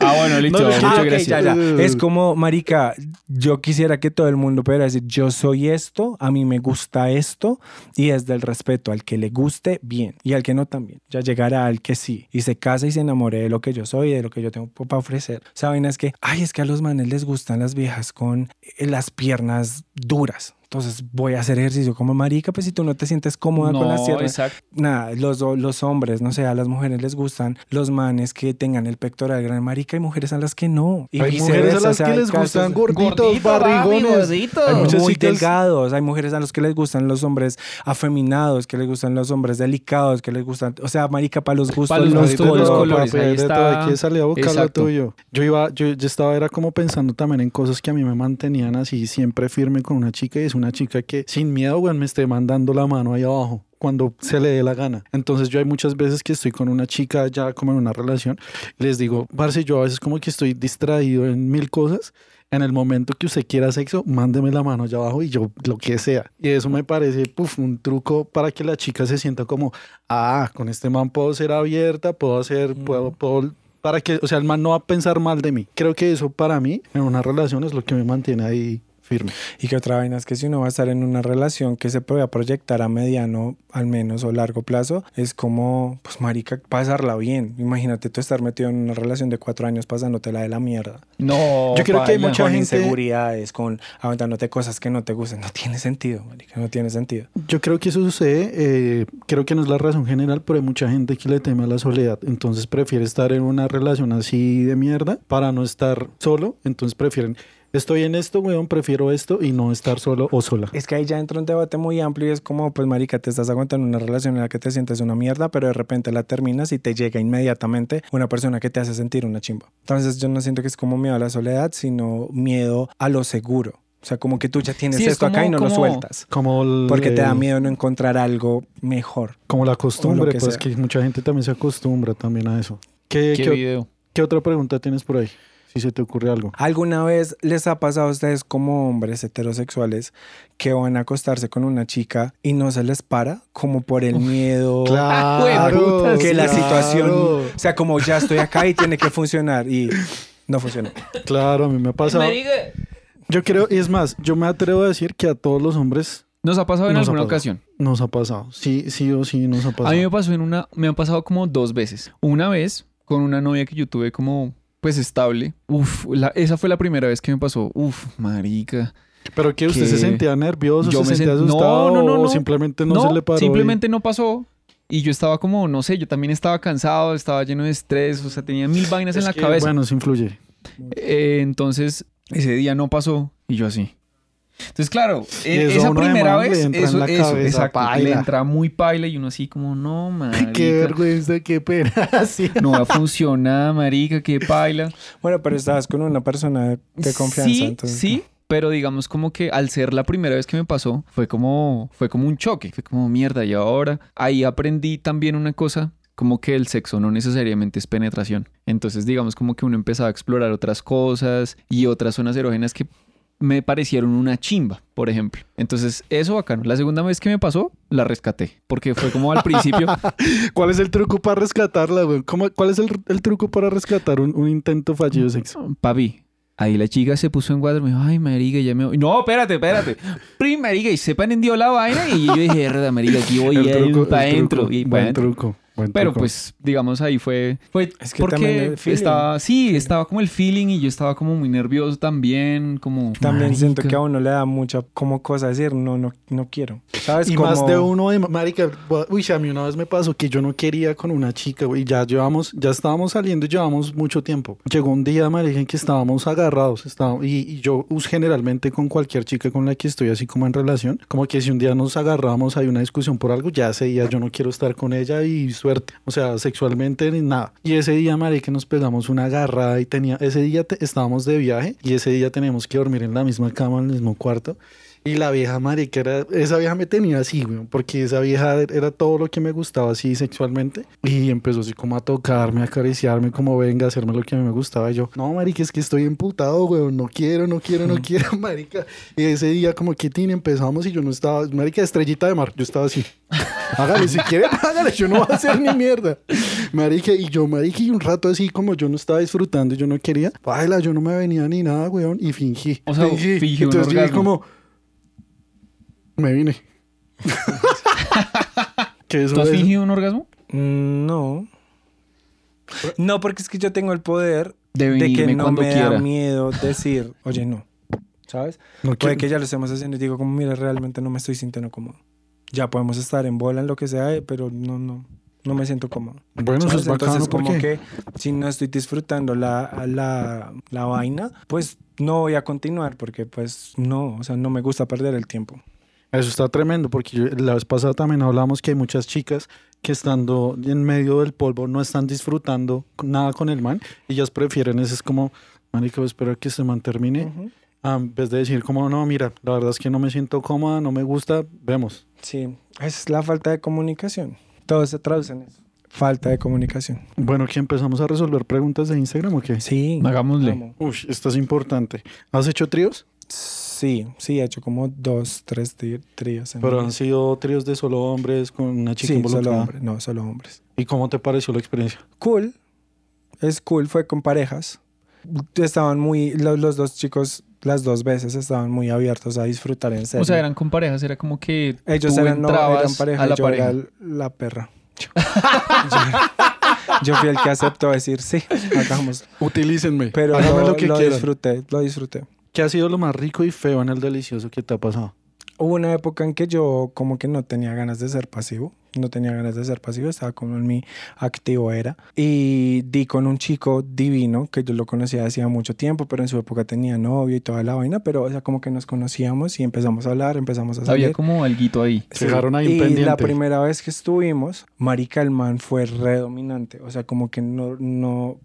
Ah, bueno, listo. No, muchas Ah, gracias. ya, ya. Es como, marica, yo quisiera que todo el mundo pudiera decir, yo soy esto, a mí me gusta esto, y es del respeto al que le guste, bien, y al que no también. Ya llegará al que sí, y se casa y se enamore de lo que yo soy, de lo que yo tengo para ofrecer. Saben, es que, ay, es que a los manes les gustan las viejas con eh, las piernas duras. Entonces voy a hacer ejercicio como marica, pues si tú no te sientes cómoda con las No, piernas, exacto. nada, los, los hombres, no sé, a las mujeres les gustan los manes que tengan el pectoral gran marica y mujeres a las que no. Y Hay mujeres a las o sea, que hay les casos gustan gorditos, Gordito, barrigones. gordito. Hay muchas muy chicas- delgados, hay mujeres a los que les gustan los hombres afeminados, que les gustan los hombres delicados, que les gustan, o sea, marica para los gustos, Pa' los los gustos, los colores. ahí de todo, está. Aquí salió a buscar lo Exacto. tuyo. Yo iba, yo, yo estaba, era como pensando también en cosas que a mí me mantenían así siempre firme con una chica y es una chica que sin miedo, güey, me esté mandando la mano ahí abajo cuando se le dé la gana. Entonces yo hay muchas veces que estoy con una chica ya como en una relación y les digo, parce, yo a veces como que estoy distraído en mil cosas. En el momento que usted quiera sexo, mándeme la mano allá abajo y yo lo que sea. Y eso me parece puf, un truco para que la chica se sienta como, ah, con este man puedo ser abierta, puedo hacer, puedo, puedo, para que, o sea, el man no va a pensar mal de mí. Creo que eso para mí en una relación es lo que me mantiene ahí firme. Y que otra vaina es que si uno va a estar en una relación que se pueda proyectar a mediano, al menos, o largo plazo, es como, pues, marica, pasarla bien. Imagínate tú estar metido en una relación de cuatro años pasándotela de la mierda. No, Yo creo que hay mucha con gente- inseguridades, con aguantándote cosas que no te gustan. No tiene sentido, marica, no tiene sentido. Yo creo que eso sucede, eh, creo que no es la razón general, pero hay mucha gente que le teme a la soledad, entonces prefiere estar en una relación así de mierda para no estar solo, entonces prefieren, estoy en esto, weón, prefiero esto y no estar solo o sola. Es que ahí ya entra un debate muy amplio y es como, pues, marica, te estás aguantando una relación en la que te sientes una mierda, pero de repente la terminas y te llega inmediatamente una persona que te hace sentir una chimba. Entonces yo no siento que es como miedo a la soledad, sino miedo a lo seguro. O sea, como que tú ya tienes Sí, es esto acá como- y no lo como- sueltas. Como el, Porque te da eh, miedo no encontrar algo mejor. Como la costumbre, que pues sea. que mucha gente también se acostumbra también a eso. ¿Qué, ¿Qué qué- video? qué otra pregunta tienes por ahí? Si se te ocurre algo. ¿Alguna vez les ha pasado a ustedes como hombres heterosexuales que van a acostarse con una chica y no se les para? Como por el miedo. Claro, que la claro. situación, o sea, como ya estoy acá y tiene que funcionar y no funciona. Claro, a mí me ha pasado. Yo creo, y es más, yo me atrevo a decir que a todos los hombres ¿Nos ha pasado en Nos alguna pasado. ocasión? nos ha pasado. Sí, sí o sí nos ha pasado. A mí me pasó en una, me han pasado como dos veces. Una vez con una novia que yo tuve como, pues estable. Uf, la- esa fue la primera vez que me pasó. Uf, marica. Pero que usted que se sentía nervioso, yo se me sentía asustado no, no, o no. simplemente no, se le paró. y- simplemente no pasó. Y yo estaba como, no sé, yo también estaba cansado, estaba lleno de estrés, o sea, tenía mil vainas en la que, cabeza. Bueno, eso influye. Eh, entonces, ese día no pasó y yo así. Entonces, claro, eh, eso esa primera le vez, eso, la eso, cabeza, exacto, le paila. entra muy paila y uno así como, no, marica, Qué vergüenza, qué pena. Sí. no va a funcionar, marica, qué paila. Bueno, pero estabas con una persona de, confianza. sí, entonces, sí, pero digamos como que al ser la primera vez que me pasó, fue como, fue como un choque, fue como mierda. Y ahora ahí aprendí también una cosa como que el sexo no necesariamente es penetración. Entonces, digamos como que uno empezaba a explorar otras cosas y otras zonas erógenas que me parecieron una chimba, por ejemplo. Entonces, eso bacano. La segunda vez que me pasó, la rescaté. Porque fue como al principio. ¿Cuál es el truco para rescatarla, güey? ¿Cómo- ¿Cuál es el, el truco para rescatar un, un intento fallido de sexo? Papi. Ahí la chica se puso en cuadro y me dijo, ay, marica, ya me voy. No, espérate, espérate. Prim, marica, y se prendió la vaina y yo dije, herda, marica, aquí voy El truco, para el adentro. truco, Y pa' buen adentro. truco. Buen Pero truco. pues, digamos, ahí fue, fue Es que porque estaba, sí, estaba como el feeling y yo estaba como muy nervioso también, como... También siento marica. que a uno le da mucha como cosa decir, no, no, no quiero. ¿Sabes? Y como... más de uno de marica, uy, a mí una vez me pasó que yo no quería con una chica, güey, ya llevamos, ya estábamos saliendo y llevamos mucho tiempo. Llegó un día, marica, en que estábamos agarrados, estábamos, y, y yo generalmente con cualquier chica con la que estoy así como en relación, como que si un día nos agarramos, hay una discusión por algo, ya ese día yo no quiero estar con ella y suerte, o sea, sexualmente ni nada. Y ese día, marica, nos pegamos una agarrada y tenía, ese día te- estábamos de viaje y ese día teníamos que dormir en la misma cama, en el mismo cuarto. Y la vieja marica era, esa vieja me tenía así, güey, porque esa vieja era todo lo que me gustaba así sexualmente. Y empezó así como a tocarme, a acariciarme, como venga, a hacerme lo que a mí me gustaba. Y yo, no, marica, es que estoy emputado, güey, no quiero, no quiero, no quiero, marica. Y ese día como que tin empezamos y yo no estaba, marica, estrellita de mar, yo estaba así. Hágale, si quiere, hágale, yo no voy a hacer ni mierda. Marica, y yo, marica, y un rato así como yo no estaba disfrutando y yo no quería, baila, yo no me venía ni nada, weón, y fingí. O sea, fingí. fingió un Entonces yo como, me vine. ¿Qué es ¿Tú has eso? fingido un orgasmo? Mm, No. No, porque es que yo tengo el poder De de que no me quiera. da miedo decir, oye, no. ¿Sabes? No Puede que ya lo estemos haciendo y digo, como, mira, realmente no me estoy sintiendo cómodo. Ya podemos estar en bola, en lo que sea, eh, pero no, no, no me siento cómodo. Bueno, eso es ¿Sabes? bacano Entonces, como que si no estoy disfrutando la, la, la vaina, pues no voy a continuar porque pues no, o sea, no me gusta perder el tiempo. Eso está tremendo porque yo- la vez pasada también hablamos que hay muchas chicas que estando en medio del polvo no están disfrutando nada con el man y ellas prefieren ese es como, marico, espero que este man termine. Ah, En vez de decir como, no, mira, la verdad es que no me siento cómoda, no me gusta, vemos. Sí, es la falta de comunicación. Todo se traduce en eso. Falta de comunicación. Bueno, que empezamos a resolver preguntas de Instagram o qué? Sí. Hagámosle. amo. Uy, esto es importante. ¿Has hecho tríos? Sí, sí, he hecho como dos, tres tríos. en Pero mi han sido tríos de solo hombres con una chica Sí, solo hombres. No, solo hombres. ¿Y cómo te pareció la experiencia? Cool. Es cool. Fue con parejas. Estaban muy... Los, los dos chicos, las dos veces, estaban muy abiertos a disfrutar en serio. O sea, eran con parejas, era como que Ellos tú eran, no, entrabas eran pareja. a la yo pareja. era la perra. Yo, yo- yo fui el que aceptó decir sí, hagamos. Utilícenme, Pero lo, lo que lo quieran. disfruté, lo disfruté. ¿Qué ha sido lo más rico y feo en el delicioso que te ha pasado? Hubo una época en que yo como que no tenía ganas de ser pasivo. No tenía ganas de ser pasivo, estaba como en mi activo era. Y di con un chico divino que yo lo conocía hacía mucho tiempo, pero en su época tenía novio y toda la vaina. Pero, o sea, como que nos conocíamos y empezamos a hablar, empezamos a salir. Había como alguito ahí. Se dejaron ahí y la pendiente. primera vez que estuvimos, Marica el man fue redominante. O sea, como que no, no,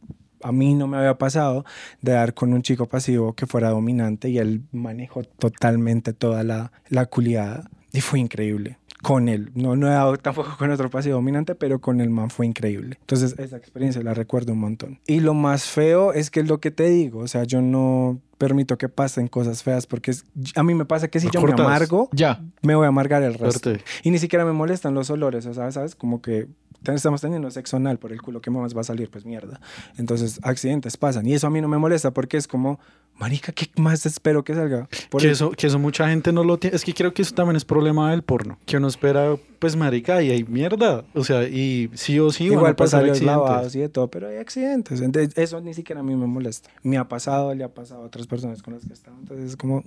a mí no me había pasado de dar con un chico pasivo que fuera dominante y él manejó totalmente toda la, la culiada. Y fue increíble. Con él. No, no he dado tampoco con otro pasivo dominante, pero con el man fue increíble. Entonces, esa experiencia la recuerdo un montón. Y lo más feo es que es lo que te digo. O sea, yo no permito que pasen cosas feas porque es- a mí me pasa que si yo cortas. me amargo, Ya. me voy a amargar el resto. Y ni siquiera me molestan los olores, o sea, ¿sabes? Como que estamos teniendo sexo anal por el culo que más va a salir, pues mierda. Entonces, accidentes pasan. Y eso a mí no me molesta porque es como, marica, ¿qué más espero que salga? Por que, eso, que eso mucha gente no lo tiene. Es que creo que eso también es problema del porno. Que uno espera, pues, marica, y hay mierda. O sea, y sí o sí van Igual a pasar pasan los accidentes. lavados y de todo, pero hay accidentes. Entonces, eso ni siquiera a mí me molesta. Me ha pasado, le ha pasado a otras personas con las que he estado. Entonces, es como,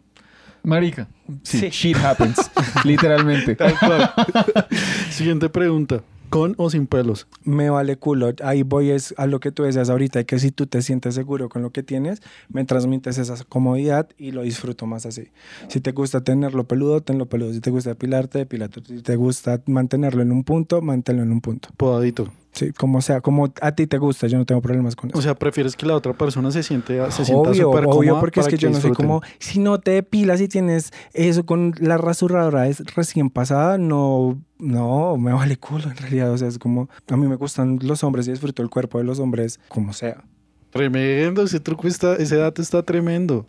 Marica. Sí. Sí. Shit happens. Literalmente. Tal cual. Siguiente pregunta. ¿Con o sin pelos? me vale culo. Ahí voy es a lo que tú decías ahorita, que si tú te sientes seguro con lo que tienes, me transmites esa comodidad y lo disfruto más así. Si te gusta tenerlo peludo, tenlo peludo. Si te gusta depilarte, depilate. Si te gusta mantenerlo en un punto, manténlo en un punto. Podadito. Sí, como sea, como a ti te gusta, yo no tengo problemas con eso. O sea, prefieres que la otra persona se siente se sienta obvio, súper obvio, porque es que yo no disfruten. como, si no te depilas y tienes eso con la rasuradora es recién pasada, no, no, me vale culo en realidad. O sea, es como, a mí me gustan los hombres y disfruto el cuerpo de los hombres como sea. Tremendo, ese truco está, ese dato está tremendo.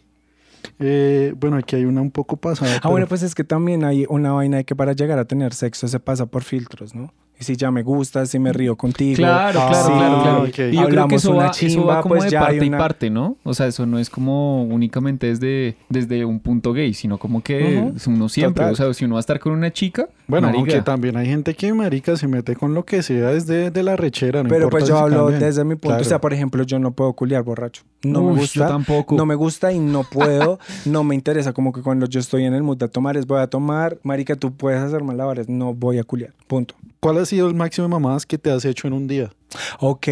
Eh, bueno, aquí hay una un poco pasada. Ah, pero- bueno, pues es que también hay una vaina de que para llegar a tener sexo se pasa por filtros, ¿no? Y si ya me gustas, si me río contigo. Claro, Ah, claro, sí, claro, claro. ok. Y yo creo que Hablamos eso una va, eso chimba, va como pues de parte y una- parte, ¿no? O sea, eso no es como únicamente desde, desde un punto gay, sino como que Ujú. uno siempre, Total. o sea, si uno va a estar con una chica, Bueno, marica, aunque también hay gente que, marica, se mete con lo que sea desde de la rechera. no Pero importa pues yo si hablo cambian. desde mi punto. Claro. O sea, por ejemplo, yo no puedo culiar borracho. No Uy, me yo gusta. tampoco. No me gusta y no puedo. no me interesa. Como que cuando yo estoy en el mood de tomar es voy a tomar. Marica, tú puedes hacer malabares. No voy a culiar. Punto. ¿Cuál ha sido el máximo de mamadas que te has hecho en un día? Ok.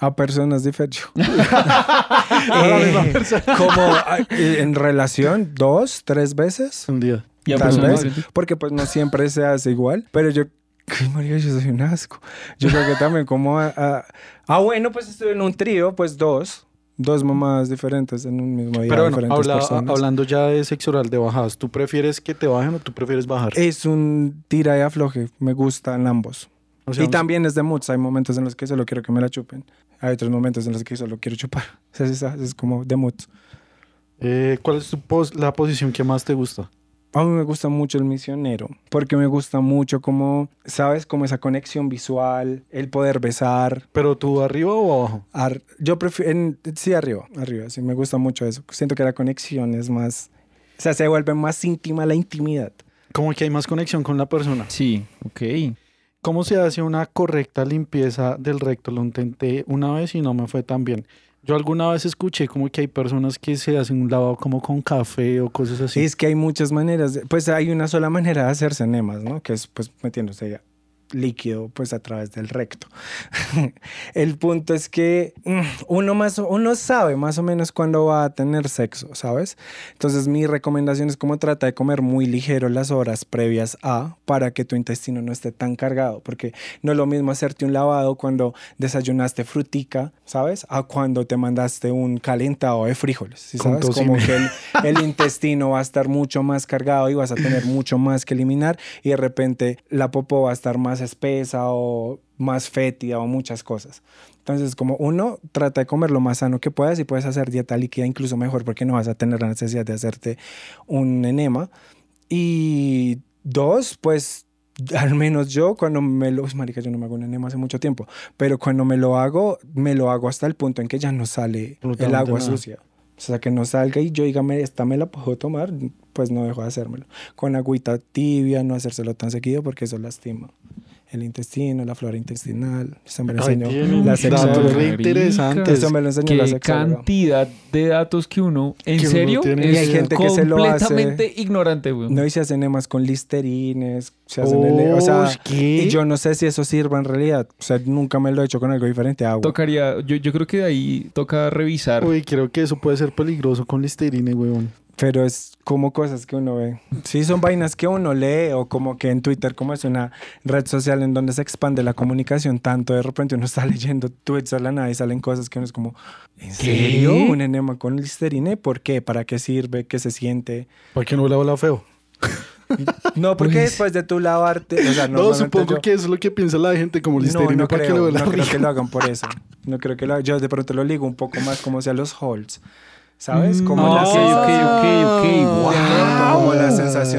A personas diferentes. Eh, como ah, eh, en relación, dos, tres veces. Un día. y a Tal vez, porque pues no siempre se hace igual, pero yo, ay, María, yo soy un asco. Yo creo que también como, a- a- ah, bueno, pues estuve en un trío, pues dos, dos mamás diferentes en un mismo día, Pero bueno, diferentes habla- personas. hablando ya de sexo oral de bajadas, ¿tú prefieres que te bajen o tú prefieres bajar? Es un tira y afloje, me gustan ambos. O sea, y también es de moods, hay momentos en los que solo quiero que me la chupen, hay otros momentos en los que solo quiero chupar. Sea, es, es como de moods. eh, ¿Cuál es tu pos- la posición que más te gusta? A mí me gusta mucho el misionero, porque me gusta mucho como, ¿sabes? Como esa conexión visual, el poder besar. ¿Pero tú arriba o abajo? Ar- yo prefiero, sí, arriba, arriba, sí, me gusta mucho eso. Siento que la conexión es más, o sea, se vuelve más íntima la intimidad. Como que hay más conexión con la persona. Sí, ok. ¿Cómo se hace una correcta limpieza del recto? Lo intenté una vez y no me fue tan bien. Yo alguna vez escuché como que hay personas que se hacen un lavado como con café o cosas así. Es que hay muchas maneras, pues hay una sola manera de hacerse enemas, ¿no? Que es pues metiéndose líquido pues a través del recto. el punto es que mm, uno más uno sabe más o menos cuándo va a tener sexo, ¿sabes? Entonces mi recomendación es como trata de comer muy ligero las horas previas a para que tu intestino no esté tan cargado, porque no es lo mismo hacerte un lavado cuando desayunaste frutica, ¿sabes? A cuando te mandaste un calentado de frijoles, ¿sí ¿sabes? Como que el, el intestino va a estar mucho más cargado y vas a tener mucho más que eliminar y de repente la popó va a estar más espesa o más fétida o muchas cosas. Entonces, como uno, trata de comer lo más sano que puedas y puedes hacer dieta líquida incluso mejor porque no vas a tener la necesidad de hacerte un enema. Y dos, pues al menos yo cuando me lo... Uy, marica, yo no me hago un enema hace mucho tiempo, pero cuando me lo hago, me lo hago hasta el punto en que ya no sale el agua nada. sucia. O sea, que no salga y yo dígame, esta me la puedo tomar, pues no dejo de hacérmelo. Con agüita tibia, no hacérselo tan seguido porque eso lastima el intestino, la flora intestinal. Eso me lo enseñó la datos sexóloga. re interesantes. Eso me lo enseñó la Qué sexóloga. cantidad de datos que uno, en Que uno serio, tiene Y hay gente que se lo hace- completamente ignorante, güey. No, y se hacen enemas con listerines, se hacen ele- o sea, ¿qué? y yo no sé si eso sirva en realidad. O sea, nunca me lo he hecho con algo diferente a agua. Tocaría, yo, yo creo que de ahí toca revisar. Uy, creo que eso puede ser peligroso con listerine, weón. Pero es como cosas que uno ve. Sí, son vainas que uno lee o como que en Twitter, como es una red social en donde se expande la comunicación tanto, de repente uno está leyendo tweets a la nada y salen cosas que uno es como, ¿en serio? ¿Un enema con listerine? ¿Por qué? ¿Para qué sirve? ¿Qué se siente? ¿Para qué no le habla feo? No, porque Pues- después de tú lavarte, o sea, No, supongo yo- que eso es lo que piensa la gente como No, listerine. no ¿para qué creo, le huele no creo que lo hagan por eso. No creo que lo hagan. Yo de pronto lo ligo un poco más como sea los holds. ¿Sabes? Como la sensación-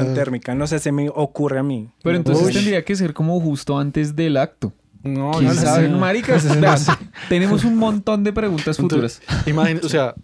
Como la térmica. No sé, se me ocurre a mí. Pero entonces Uy. tendría que ser como justo antes del acto. No, ¿Quién no sabe? Maricas, tenemos un montón de preguntas futuras. Imagínate, o sea,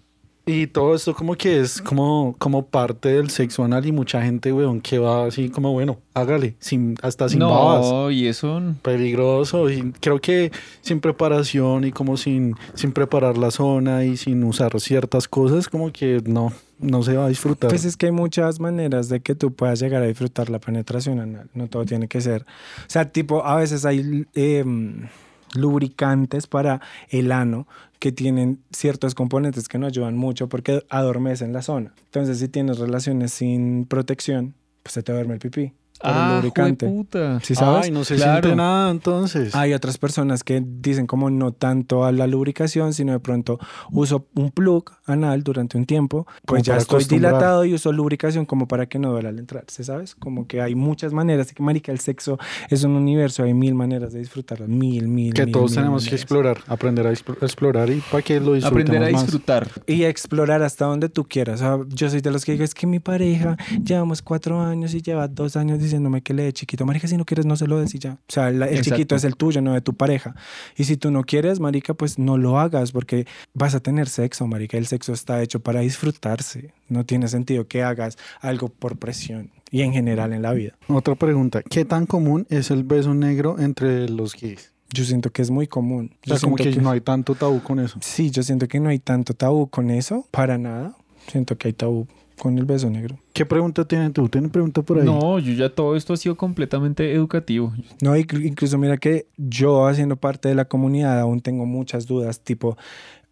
y todo esto como que es como, como parte del sexo anal y mucha gente, weón, que va así como, bueno, hágale, sin, hasta sin babas. no, y eso... Peligroso y creo que sin preparación y como sin, sin preparar la zona y sin usar ciertas cosas, como que no, no se va a disfrutar. Pues es que hay muchas maneras de que tú puedas llegar a disfrutar la penetración anal. No todo tiene que ser. O sea, tipo, a veces hay em, lubricantes para el ano que tienen ciertos componentes que no ayudan mucho porque adormecen la zona. Entonces, si tienes relaciones sin protección, pues se te duerme el pipí. Ah, lubricante. puta. ¿Sí sabes? Ay, no se Claro. siente nada entonces. Hay otras personas que dicen como no tanto a la lubricación, sino de pronto uso un plug anal durante un tiempo, Como pues ya para estoy dilatado y uso lubricación como para que no duela al entrar, ¿sí sabes? Como que hay muchas maneras, así que marica, el sexo es un universo, hay mil maneras de disfrutarlo, mil, mil, que mil, todos mil tenemos que explorar, aprender a explo- explorar y para que lo disfrutemos Aprender a más. disfrutar. Y explorar hasta donde tú quieras. O sea, yo soy de los que digo, es que mi pareja llevamos cuatro años y lleva dos años diciéndome que le dé chiquito. Marica, si no quieres, no se lo des y ya. O sea, la- el Exacto. chiquito es el tuyo, no de tu pareja. Y si tú no quieres, marica, pues no lo hagas porque vas a tener sexo, marica. El sexo está hecho para disfrutarse. No tiene sentido que hagas algo por presión y en general en la vida. Otra pregunta, ¿qué tan común es el beso negro entre los gays? Yo siento que es muy común. O sea, como que, no hay tanto tabú con eso. Sí, yo siento que no hay tanto tabú con eso, para nada. Siento que hay tabú con el beso negro. ¿Qué pregunta tienes tú? ¿Tienes pregunta por ahí? No, yo ya todo esto ha sido completamente educativo. No, inclu- incluso mira que yo haciendo parte de la comunidad aún tengo muchas dudas, tipo,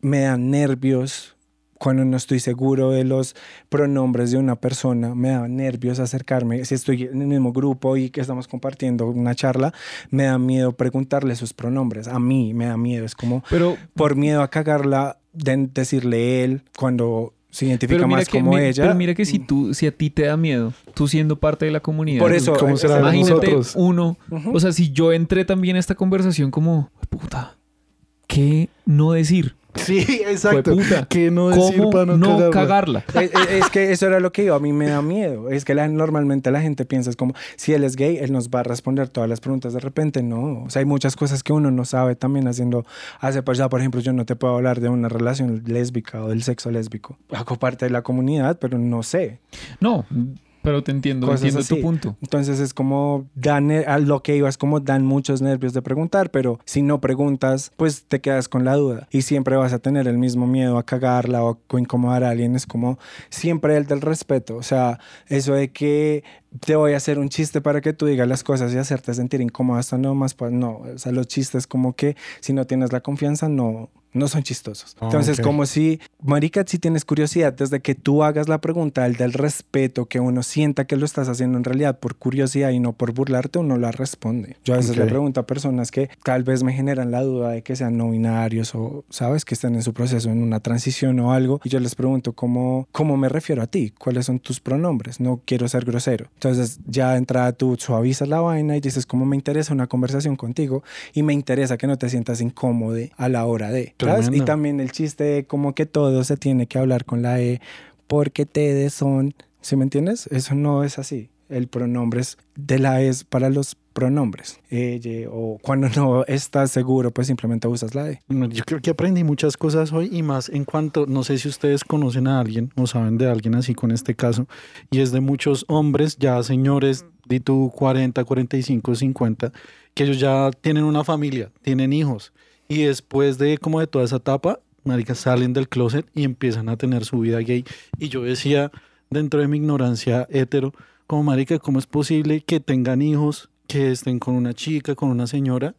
me dan nervios cuando no estoy seguro de los pronombres de una persona, me da nervios acercarme, si estoy en el mismo grupo y que estamos compartiendo una charla, me da miedo preguntarle sus pronombres, a mí me da miedo, es como Pero, por miedo a cagarla, de decirle él cuando se identifica más que, como mi- ella. pero mira que si tú, si a ti te da miedo, tú siendo parte de la comunidad. Por eso, ¿Cómo eh, será Imagínate nosotros? uno, o sea, si yo entré también a esta conversación como, puta, ¿qué no decir? Sí, exacto. ¿Qué no decir ¿Cómo para no, no, cagarla? cagarla? es, es- es que eso era lo que yo, a mí me da miedo. Es que la- normalmente la gente piensa es como, si él es gay, él nos va a responder todas las preguntas. De repente, no. O sea, hay muchas cosas que uno no sabe también haciendo, hace pues por ejemplo, yo no te puedo hablar de una relación lésbica o del sexo lésbico. Hago parte de la comunidad, pero no sé. No, pero te entiendo, Cosas entiendo así. tu punto. Entonces es como, dan, a lo que iba es como dan muchos nervios de preguntar, pero si no preguntas, pues te quedas con la duda y siempre vas a tener el mismo miedo a cagarla o a incomodar a alguien. Es como siempre el del respeto. O sea, eso de que te voy a hacer un chiste para que tú digas las cosas y hacerte sentir incómoda, esto no más, pues no. O sea, los chistes como que si no tienes la confianza, no. No son chistosos. Ah, Entonces, como si, marica, si tienes curiosidad, desde que tú hagas la pregunta, el del respeto, que uno sienta que lo estás haciendo en realidad por curiosidad y no por burlarte, uno la responde. Yo a veces le pregunto a personas que tal vez me generan la duda de que sean no binarios o, sabes, que estén en su proceso, en una transición o algo, y yo les pregunto cómo, cómo me refiero a ti, cuáles son tus pronombres, no quiero ser grosero. Entonces, ya de entrada tú suavizas la vaina y dices, cómo me interesa una conversación contigo y me interesa que no te sientas incómodo a la hora de, ¿sabes? Y también el chiste de como que todo se tiene que hablar con la E porque te son, ¿sí me entiendes? Eso no es así. El pronombre es de la E para los pronombres. Ella o cuando no estás seguro, pues simplemente usas la E. No, Yo creo que aprendí muchas cosas hoy y más en cuanto, no sé si ustedes conocen a alguien o saben de alguien así con este caso, y es de muchos hombres, ya señores, de tu 40, 45, 50, que ellos ya tienen una familia, tienen hijos, y después de como de toda esa etapa, marica, salen del closet y empiezan a tener su vida gay. Y yo decía, dentro de mi ignorancia hetero, como marica, ¿cómo es posible que tengan hijos, que estén con una chica, con una señora,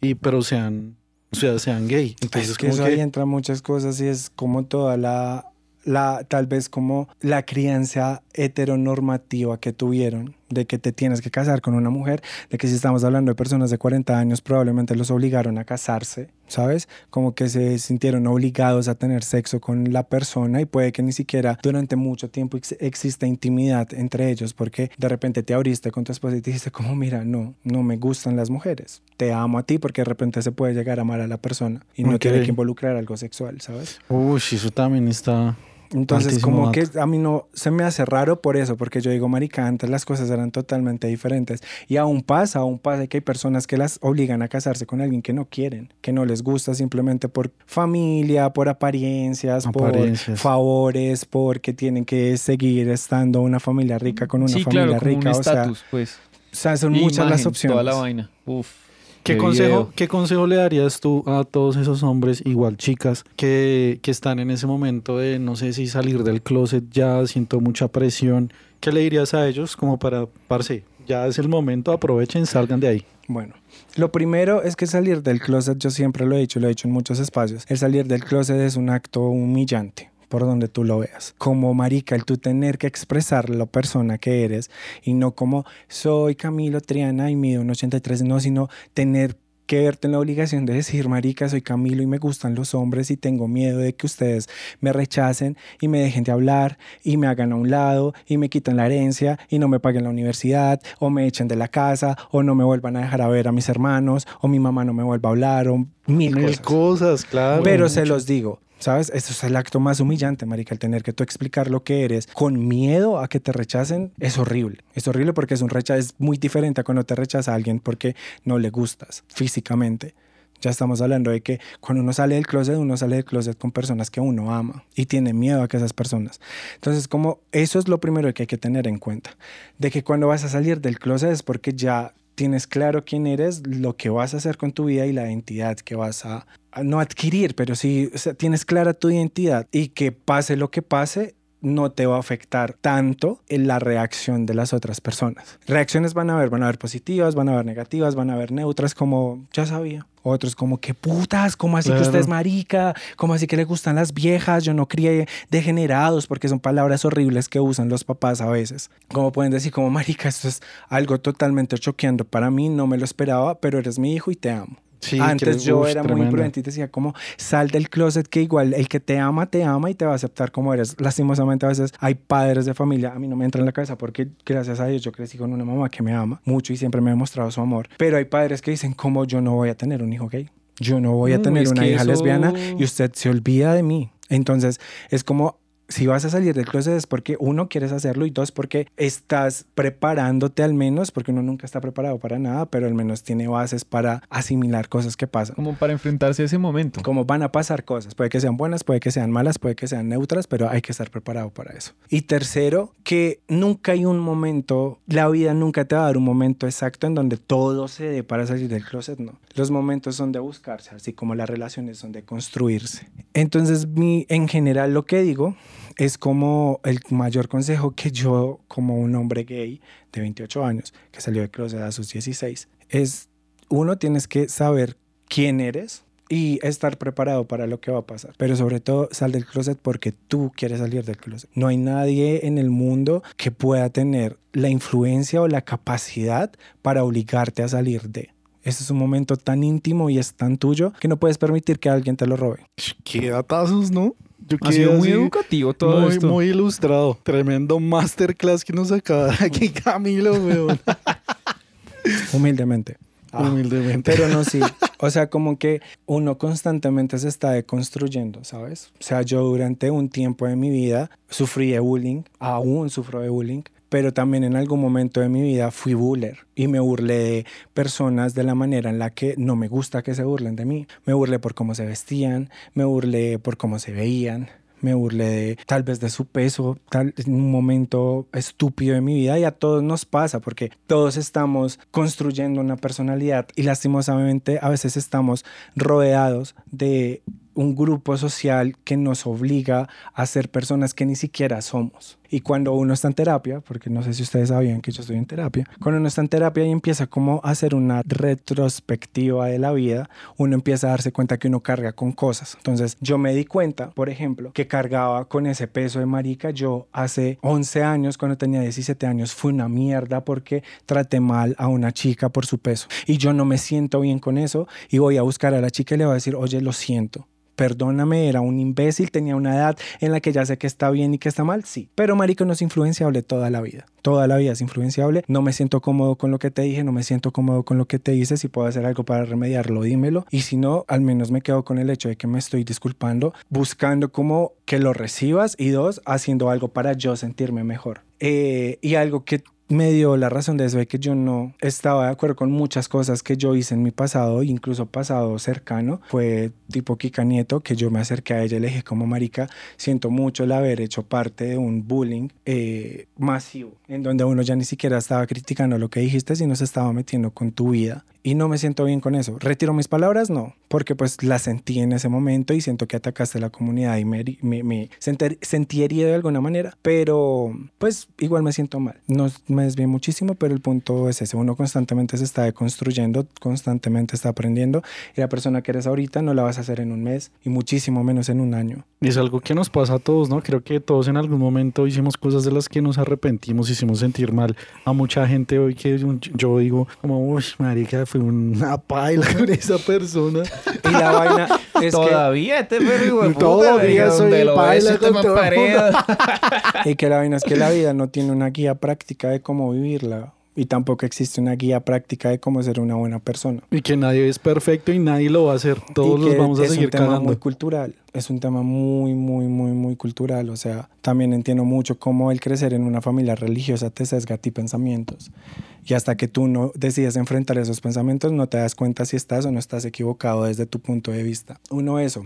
y pero sean, o sea, sean gay? Entonces, es que como eso que- ahí entra muchas cosas y es como toda la, la, tal vez como la crianza heteronormativa que tuvieron, de que te tienes que casar con una mujer, de que si estamos hablando de personas de 40 años, probablemente los obligaron a casarse, ¿sabes? Como que se sintieron obligados a tener sexo con la persona y puede que ni siquiera durante mucho tiempo ex- exista intimidad entre ellos, porque de repente te abriste con tu esposa y te dijiste como, mira, no, no me gustan las mujeres, te amo a ti porque de repente se puede llegar a amar a la persona y no Ok. tiene que involucrar algo sexual, ¿sabes? Uy, eso también está... Entonces, Altísimo como que a mí no se me hace raro por eso, porque yo digo, marica, antes las cosas eran totalmente diferentes. Y aún pasa, aún pasa que hay personas que las obligan a casarse con alguien que no quieren, que no les gusta simplemente por familia, por apariencias, Apariencias. por favores, porque tienen que seguir estando una familia rica con una sí, familia claro, como rica. un o, sea, estatus, pues. o sea, son muchas las opciones. Toda la vaina. Uf. ¿Qué, Qué consejo. ¿Qué consejo le darías tú a todos esos hombres, igual chicas, que, que están en ese momento de no sé si salir del closet ya, siento mucha presión? ¿Qué le dirías a ellos como para, parce, ya es el momento, aprovechen, salgan de ahí? Bueno, lo primero es que salir del closet, yo siempre lo he dicho, lo he dicho en muchos espacios, el salir del closet es un acto humillante. Por donde tú lo veas. Como marica, el tú tener que expresar la persona que eres y no como soy Camilo Triana y mido un 83, no, sino tener que verte en la obligación de decir, marica, soy Camilo y me gustan los hombres y tengo miedo de que ustedes me rechacen y me dejen de hablar y me hagan a un lado y me quiten la herencia y no me paguen la universidad o me echen de la casa o no me vuelvan a dejar a ver a mis hermanos o mi mamá no me vuelva a hablar o mil, Mil cosas. cosas, claro. Pero se los digo, ¿sabes? Esto es el acto más humillante, marica, el tener que tú explicar lo que eres con miedo a que te rechacen es horrible. Es horrible porque es un rechazo, es muy diferente a cuando te rechaza alguien porque no le gustas físicamente. Ya estamos hablando de que cuando uno sale del closet, uno sale del closet con personas que uno ama y tiene miedo a que esas personas. Entonces, como eso es lo primero que hay que tener en cuenta, de que cuando vas a salir del closet es porque ya tienes claro quién eres, lo que vas a hacer con tu vida y la identidad que vas a, no adquirir, pero sí o sea, tienes clara tu identidad y que pase lo que pase, no te va a afectar tanto en la reacción de las otras personas. Reacciones van a haber, van a haber positivas, van a haber negativas, van a haber neutras, como ya sabía. Otros como que putas, como así que Claro. usted es marica, como así que le gustan las viejas, yo no crié degenerados, porque son palabras horribles que usan los papás a veces. Como pueden decir como marica, esto es algo totalmente choqueando para mí, no me lo esperaba, pero eres mi hijo y te amo. Sí, Antes yo era muy tremendo. imprudente y decía como sal del closet que igual el que te ama, te ama y te va a aceptar como eres. Lastimosamente a veces hay padres de familia, a mí no me entra en la cabeza porque gracias a Dios yo crecí con una mamá que me ama mucho y siempre me ha demostrado su amor. Pero hay padres que dicen como yo no voy a tener un hijo gay. Yo no voy a No, tener una hija eso- lesbiana y usted se olvida de mí. Entonces es como si vas a salir del closet es porque uno quieres hacerlo y dos porque estás preparándote al menos, porque uno nunca está preparado para nada, pero al menos tiene bases para asimilar cosas que pasan. Como para enfrentarse a ese momento. Como van a pasar cosas, puede que sean buenas, puede que sean malas, puede que sean neutras, pero hay que estar preparado para eso. Y tercero, que nunca hay un momento, la vida nunca te va a dar un momento exacto en donde todo se dé para salir del closet, no. Los momentos son de buscarse, así como las relaciones son de construirse. Entonces, mi, en general lo que digo es como el mayor consejo que yo, como un hombre gay de 28 años, que salió del closet a sus 16, es uno, tienes que saber quién eres y estar preparado para lo que va a pasar. Pero sobre todo, sal del closet porque tú quieres salir del closet. No hay nadie en el mundo que pueda tener la influencia o la capacidad para obligarte a salir de. Ese es un momento tan íntimo y es tan tuyo que no puedes permitir que alguien te lo robe. Qué datazos, ¿no? Yo Ha sido muy educativo todo muy, esto. muy ilustrado. Tremendo masterclass que nos acaba de aquí Camilo, weón. Humildemente. Ah. Humildemente. Pero no, sí. O sea, como que uno constantemente se está deconstruyendo, ¿sabes? O sea, yo durante un tiempo de mi vida sufrí de bullying, aún sufro de bullying, pero también en algún momento de mi vida fui buller y me burlé de personas de la manera en la que no me gusta que se burlen de mí. Me burlé por cómo se vestían, me burlé por cómo se veían, me burlé tal vez de su peso, tal, un momento estúpido de mi vida y a todos nos pasa porque todos estamos construyendo una personalidad y lastimosamente a veces estamos rodeados de un grupo social que nos obliga a ser personas que ni siquiera somos. Y cuando uno está en terapia, porque no sé si ustedes sabían que yo estoy en terapia, cuando uno está en terapia y empieza como a hacer una retrospectiva de la vida, uno empieza a darse cuenta que uno carga con cosas. Entonces yo me di cuenta, por ejemplo, que cargaba con ese peso de marica. Yo hace 11 años, cuando tenía 17 años, fue una mierda porque traté mal a una chica por su peso. Y yo no me siento bien con eso y voy a buscar a la chica y le voy a decir, oye, lo siento perdóname, era un imbécil, tenía una edad en la que ya sé que está bien y que está mal, sí. Pero marico no es influenciable toda la vida. Toda la vida es influenciable. No me siento cómodo con lo que te dije, no me siento cómodo con lo que te hice. Si puedo hacer algo para remediarlo, dímelo. Y si no, al menos me quedo con el hecho de que me estoy disculpando, buscando como que lo recibas y dos, haciendo algo para yo sentirme mejor. Eh, y algo que me dio la razón de eso de que yo no estaba de acuerdo con muchas cosas que yo hice en mi pasado, incluso pasado cercano. Fue tipo Kika Nieto, que yo me acerqué a ella y le dije como marica, siento mucho el haber hecho parte de un bullying eh, masivo, en donde uno ya ni siquiera estaba criticando lo que dijiste, sino se estaba metiendo con tu vida. Y no me siento bien con eso. ¿Retiro mis palabras? No, porque pues las sentí en ese momento y siento que atacaste a la comunidad y me, me, me sentí, herido de alguna manera, pero pues igual me siento mal. No me desvié muchísimo, pero el punto es ese. Uno constantemente se está deconstruyendo, constantemente está aprendiendo y la persona que eres ahorita no la vas a hacer en un mes y muchísimo menos en un año. Y es algo que nos pasa a todos, ¿no? Creo que todos en algún momento hicimos cosas de las que nos arrepentimos, hicimos sentir mal a mucha gente hoy que yo digo como, uy, marica, fue una paila con esa persona. Y la vaina es Todavía este perro Todavía soy paila con todo que... y que la vaina es que la vida no tiene una guía práctica de cómo vivirla y tampoco existe una guía práctica de cómo ser una buena persona. Y que nadie es perfecto y nadie lo va a hacer. Todos los vamos a seguir Es un tema muy cultural. Es un tema muy, muy, muy, muy cultural. O sea, también entiendo mucho cómo el crecer en una familia religiosa te sesga a ti pensamientos. Y hasta que tú no decides enfrentar esos pensamientos, no te das cuenta si estás o no estás equivocado desde tu punto de vista. Uno, eso.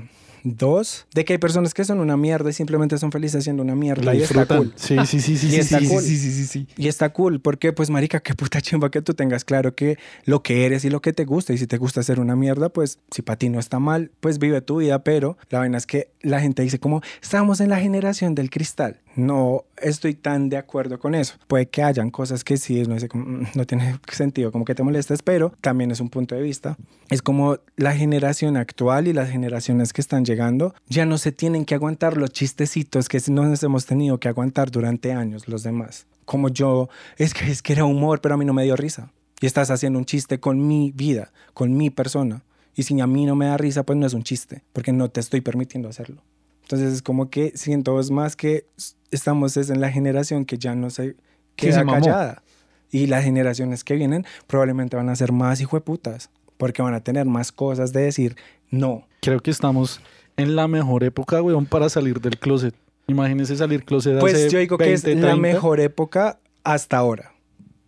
Dos, de que hay personas que son una mierda y simplemente son felices siendo una mierda. y está cool. Sí, sí, sí, sí. Y sí, está sí, cool. sí, sí, sí, sí. Y está cool, porque pues marica, qué puta chimba que tú tengas claro que lo que eres y lo que te gusta. Y si te gusta ser una mierda, pues si para ti no está mal, pues vive tu vida. Pero la vaina es que la gente dice como, estamos en la generación del cristal. No estoy tan de acuerdo con eso. Puede que hayan cosas que sí, no, sé, mm, no tiene sentido, como que te molestes, pero también es un punto de vista. Es como la generación actual y las generaciones que están llegando ya no se tienen que aguantar los chistecitos que nos hemos tenido que aguantar durante años los demás. Como yo, es que, es que era humor, pero a mí no me dio risa. Y estás haciendo un chiste con mi vida, con mi persona. Y si a mí no me da risa, pues no es un chiste, porque no te estoy permitiendo hacerlo. Entonces es como que siento es más que estamos es en la generación que ya no se queda se callada. Y las generaciones que vienen probablemente van a ser más hijueputas, porque van a tener más cosas de decir no. Creo que estamos en la mejor época, weón, para salir del closet. Imagínese salir closet Pues hace yo digo que 20, es la 30. mejor época hasta ahora.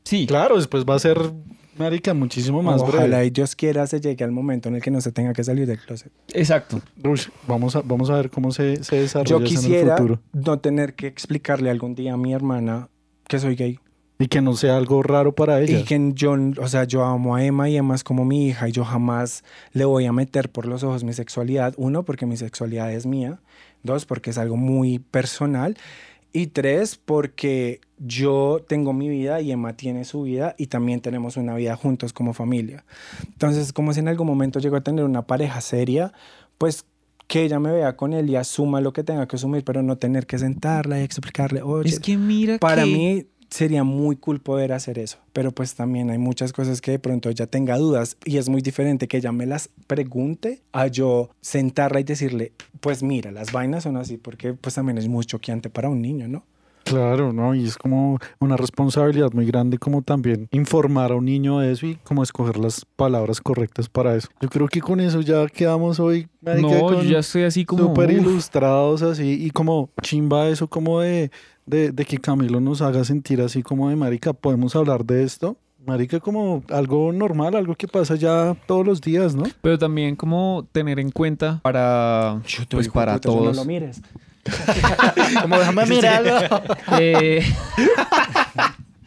Sí. Claro, después va a ser, marica, muchísimo más Ojalá breve. y Dios quiera se llegue al momento en el que no se tenga que salir del closet. Exacto. Uy, vamos, a, vamos a ver cómo se, se desarrolla Yo eso en el quisiera futuro. no tener que explicarle algún día a mi hermana que soy gay. Y que no sea algo raro para ella. Y que yo, o sea, yo amo a Emma y Emma es como mi hija y yo jamás le voy a meter por los ojos mi sexualidad. Uno, porque mi sexualidad es mía. Dos, porque es algo muy personal. Y tres, porque yo tengo mi vida y Emma tiene su vida y también tenemos una vida juntos como familia. Entonces, como si en algún momento llego a tener una pareja seria, pues que ella me vea con él y asuma lo que tenga que asumir, pero no tener que sentarla y explicarle, oye, Es que mira para que- mí sería muy cool poder hacer eso, pero pues también hay muchas cosas que de pronto ella tenga dudas y es muy diferente que ella me las pregunte a yo sentarla y decirle, pues mira, las vainas son así, porque pues también es muy choqueante para un niño, ¿no? Claro, ¿no? Y es como una responsabilidad muy grande como también informar a un niño de eso y como escoger las palabras correctas para eso. Yo creo que con eso ya quedamos hoy. No, yo ya estoy así como. Súper ilustrados así y como chimba eso como de, de, de que Camilo nos haga sentir así como de marica, podemos hablar de esto. Marica como algo normal, algo que pasa ya todos los días, ¿no? Pero también como tener en cuenta para, pues para eso No todos. lo mires. Como déjame mirarlo. Eh,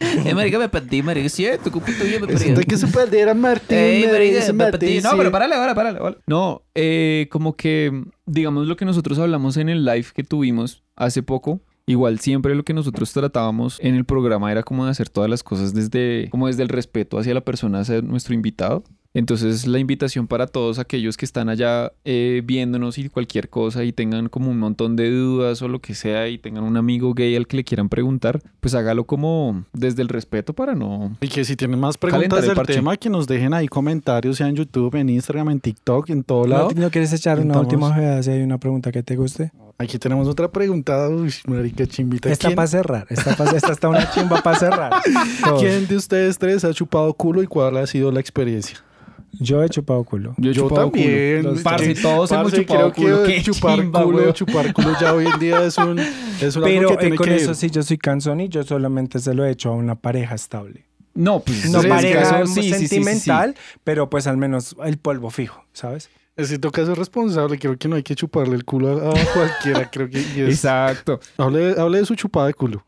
eh, marica, me perdí, marica. Es cierto, me perdí. Siento que se perdiera Martín. Ey, me marica, me perdí. No, pero párale, ahora, párale, párale. no, eh, como que, digamos lo que nosotros hablamos en el live que tuvimos hace poco. Igual siempre lo que nosotros tratábamos en el programa era como de hacer todas las cosas desde, como desde el respeto hacia la persona, hacia nuestro invitado. Entonces la invitación para todos aquellos que están allá eh, viéndonos y cualquier cosa y tengan como un montón de dudas o lo que sea y tengan un amigo gay al que le quieran preguntar, pues hágalo como desde el respeto para no... Y que si tienen más preguntas el del parche. tema, que nos dejen ahí comentarios, sea en YouTube, en Instagram, en TikTok, en todo ¿No, lado. ¿No quieres echar una última ojeada si hay una pregunta que te guste? Aquí tenemos otra pregunta. Uy, marica chimbita. Esta ¿Quién, para cerrar. Esta, pa- esta está una chimba para cerrar. Todos. quién de ustedes tres ha chupado culo y cuál ha sido la experiencia? Yo he chupado culo. Yo, he Yo chupado culo. también. Los- Parce, todos hemos Parce, chupado creo culo. que Qué chupar chimba, culo, weón. chupar culo ya hoy en día es un es un algo Pero que eh, tiene con que eso sí, yo soy cansón y yo solamente se lo he hecho a una pareja estable. No, pues No pareja caso, sí, sí, sí, sí, sí. sentimental, pero pues al menos el polvo fijo, ¿sabes? Si toca ser responsable, creo que no hay que chuparle el culo a, cualquiera, creo que Exacto. hable, hable de su chupada de culo.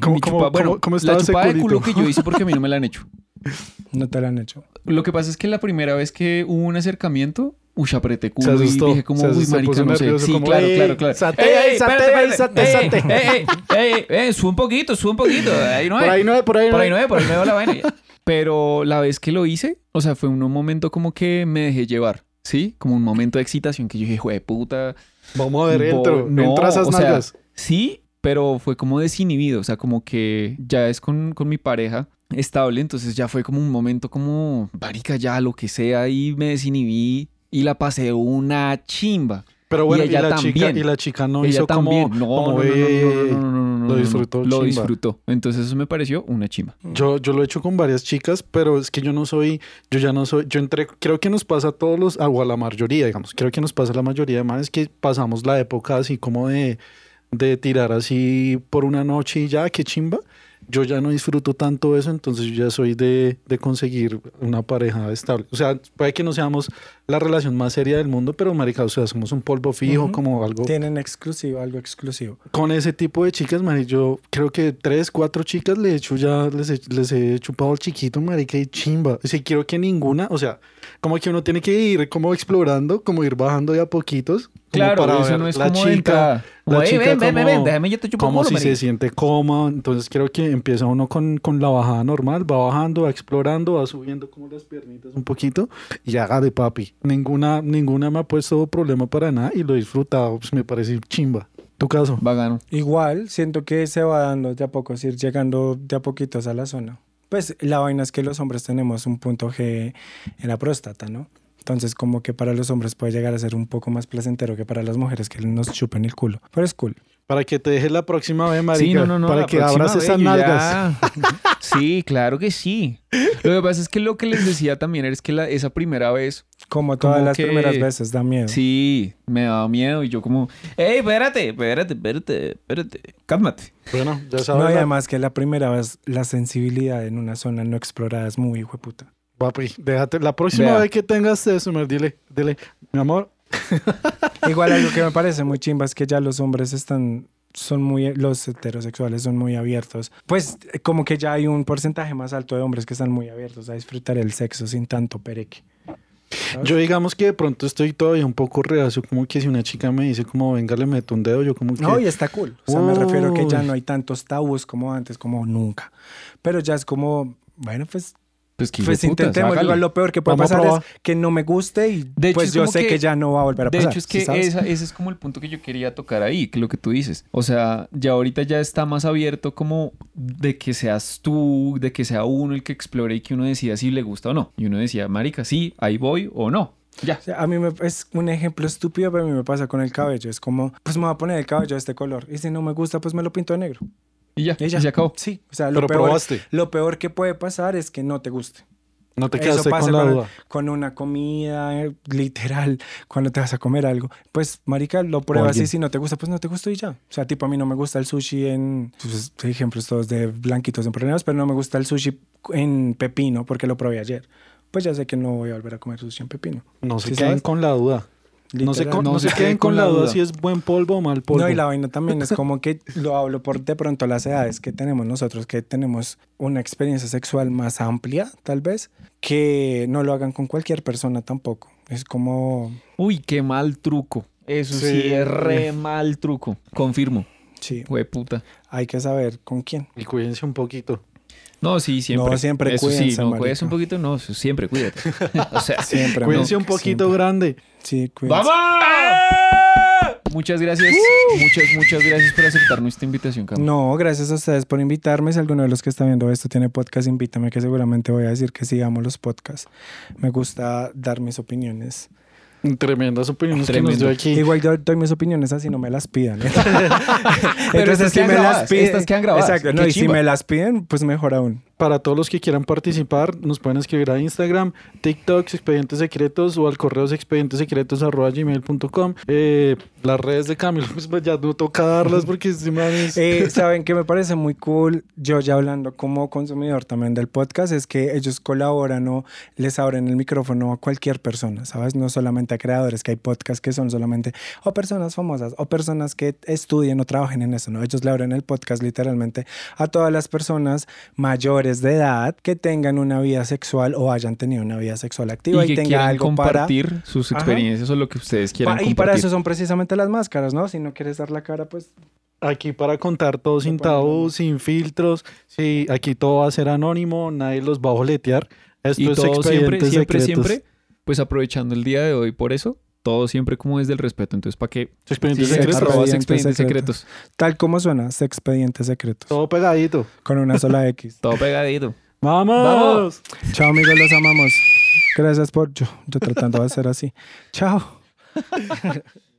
¿Cómo, cómo- chupa- bueno, cómo- la ese chupada de culo que yo hice porque a mí no me la han hecho. No te lo han hecho. lo que pasa es que la primera vez que hubo un acercamiento, uy, apreté culo Se y asustó, dije como, se uy, marica, no sé. nervioso, Sí, como, claro, "Ey, claro, claro. sate, Ey, ey, sate, espérate, ey, espérate. sate, Ey, sate. ey, ey, ey, ey, sube un poquito, sube un poquito. Ahí no Por es. ahí no es, por ahí no Por ahí no es, por ahí no es la vaina. Pero la vez que lo hice, o sea, fue un momento como que me dejé llevar, ¿sí? Como un momento de excitación que yo dije, jue puta. Vamos a ver, entro. no, entra esas o sea. Sí, pero fue como desinhibido, o sea, como que ya es con, con mi pareja estable, entonces ya fue como un momento como, marica, ya lo que sea, y me desinhibí y la pasé una chimba. Pero bueno, y la chica, y la chica no Ella hizo también. como, no, como, no, no, "Eh". no, no, no, lo disfrutó Lo chimba. disfrutó. Entonces eso me pareció una chimba. Yo, yo lo he hecho con varias chicas, pero es que yo no soy, yo ya no soy, yo entré, creo que nos pasa a todos los, o a la mayoría, digamos, creo que nos pasa a la mayoría de manes que pasamos la época así como de, de tirar así por una noche y ya, qué chimba. Yo ya no disfruto tanto eso, entonces yo ya soy de, de conseguir una pareja estable. O sea, puede que no seamos la relación más seria del mundo, pero marica, o sea, somos un polvo fijo, como algo Tienen exclusivo, algo exclusivo. con ese tipo de chicas, marica, yo creo que tres, cuatro chicas le he hecho ya, les he, les he chupado el chiquito, marica, y chimba. O sea, quiero que ninguna, o sea, como que uno tiene que ir como explorando, como ir bajando de a poquitos. como Claro, para eso ver no es la como chica. La Oye, chica ven, ven, ven, como- ven, déjame yo te chupo como culo, si marica. se siente cómodo. Entonces creo que empieza uno con, con la bajada normal, va bajando, va explorando, va subiendo como las piernitas un poquito y haga de papi. Ninguna, ninguna me ha puesto problema para nada y lo he disfrutado, pues me parece chimba. Tu caso. Vagano. Igual, siento que se va dando de a poco, ir llegando de a poquitos a la zona. Pues la vaina es que los hombres tenemos un punto G en la próstata, ¿no? Entonces, como que para los hombres puede llegar a ser un poco más placentero que para las mujeres que nos chupen el culo. Pero es cool. Para que te dejes la próxima vez, marica. Sí, no, no, no. para la que próxima abras vez esas nalgas. sí, claro que sí. Lo que pasa es que lo que les decía también es que la- esa primera vez, Como todas Como las que- primeras veces, da miedo. sí, me daba miedo y yo como, Ey, espérate, espérate, espérate, espérate. cálmate. Bueno, ya sabes. No, y la- además que la primera vez la sensibilidad en una zona no explorada es muy hijo de puta. Papi, déjate. La próxima Vea. vez que tengas eso, dile, dile, mi amor. Igual algo que me parece muy chimba es que ya los hombres están son muy los heterosexuales son muy abiertos. Pues como que ya hay un porcentaje más alto de hombres que están muy abiertos a disfrutar el sexo sin tanto pereque. ¿sabes? Yo digamos que de pronto estoy todavía un poco reacio, como que si una chica me dice como venga, le meto un dedo, yo como que... No, y está cool. O sea, me refiero que ya no hay tantos tabús como antes, como nunca. Pero ya es como, bueno, pues, Pues, que pues intentemos. Igual lo peor que puede Vamos pasar es que no me guste y De hecho, pues es yo sé que, que- ya no va a volver a De pasar. hecho, es ¿sí que sabes? esa- ese es como el punto que yo quería tocar ahí, que lo que tú dices. O sea, ya ahorita ya está más abierto como de que seas tú, de que sea uno el que explore y que uno decida si le gusta o no. Y uno decía, marica, sí, ahí voy o no. Ya. O sea, a mí me, es un ejemplo estúpido, pero a mí me pasa con el cabello. Es como, pues me voy a poner el cabello de este color. Y si no me gusta, pues me lo pinto de negro. Y ya, Y y ya. se acabó. Sí, o sea, lo Pero peor, probaste. lo peor que puede pasar es que no te guste. No te Eso quedaste pasa con la duda. con una comida, literal, cuando te vas a comer algo. Pues, marica, lo pruebas y si no te gusta, pues no te gustó y ya. O sea, tipo, a mí no me gusta el sushi en... Pues, ejemplos todos de blanquitos en problemas, pero no me gusta el sushi en pepino porque lo probé ayer. Pues ya sé que no voy a volver a comer sushi en pepino. No se ¿Sí queden sabes? con la duda. No se, con- No no se se queden con la duda si es buen polvo o mal polvo. No, y la vaina también es como que lo hablo por de pronto las edades que tenemos nosotros, que tenemos una experiencia sexual más amplia, tal vez, que no lo hagan con cualquier persona tampoco. Es como, Uy, qué mal truco. Eso sí, Sí. es re mal truco. Confirmo. sí, Fue puta. hay que saber con quién. Y cuídense un poquito. No, sí, siempre. No, siempre Eso sí, cuídense, no, marica. cuídese un poquito, no, siempre cuídate. o sea, Siempre. Cuídense ¿no? un poquito Siempre. grande. Sí, cuídense. Muchas gracias, muchas, muchas gracias por aceptar nuestra invitación, Cam. No, gracias a ustedes por invitarme. Si alguno de los que está viendo esto tiene podcast, invítame, que seguramente voy a decir que sigamos los podcasts. Me gusta dar mis opiniones. Tremendas opiniones que Tremendo. nos dio aquí. Igual yo doy mis opiniones así, no me las pidan. Pero estas quedan grabadas, estas quedan grabadas. Exacto, no, y si me las piden, pues mejor aún. Para todos los que quieran participar, nos pueden escribir a Instagram, TikTok, Expedientes Secretos o al correo expedientesecretos.gmail.com. Eh, las redes de Camilo, pues ya no toca darlas porque este man es- Eh, Saben que me parece muy cool, yo ya hablando como consumidor también del podcast, es que ellos colaboran o les abren el micrófono a cualquier persona, ¿sabes? No solamente a creadores, que hay podcasts que son solamente o personas famosas o personas que estudien o trabajen en eso, ¿no? Ellos le abren el podcast literalmente a todas las personas mayores, menores de edad que tengan una vida sexual o hayan tenido una vida sexual activa y y, que tenga quieran algo para... compartir sus Ajá. experiencias o lo que ustedes quieran Pa- y compartir. para eso son precisamente las máscaras, ¿no? Si no quieres dar la cara, pues Aquí para contar todo sin tabú, sin filtros. Sí, aquí todo va a ser anónimo, nadie los va a boletear. Esto y es todo siempre, siempre, secretos. siempre, pues aprovechando el día de hoy por eso, todo siempre como desde el respeto. Entonces, ¿para qué? Expedientes Sí, secretos. Secretos. arroba Expedientes expedientes secretos. secretos. tal como suena, expedientes secretos. Todo pegadito. Con una sola X. Todo pegadito. ¡Vamos! ¡Vamos! Chao amigos, los amamos. Gracias por yo, yo tratando de hacer así. Chao.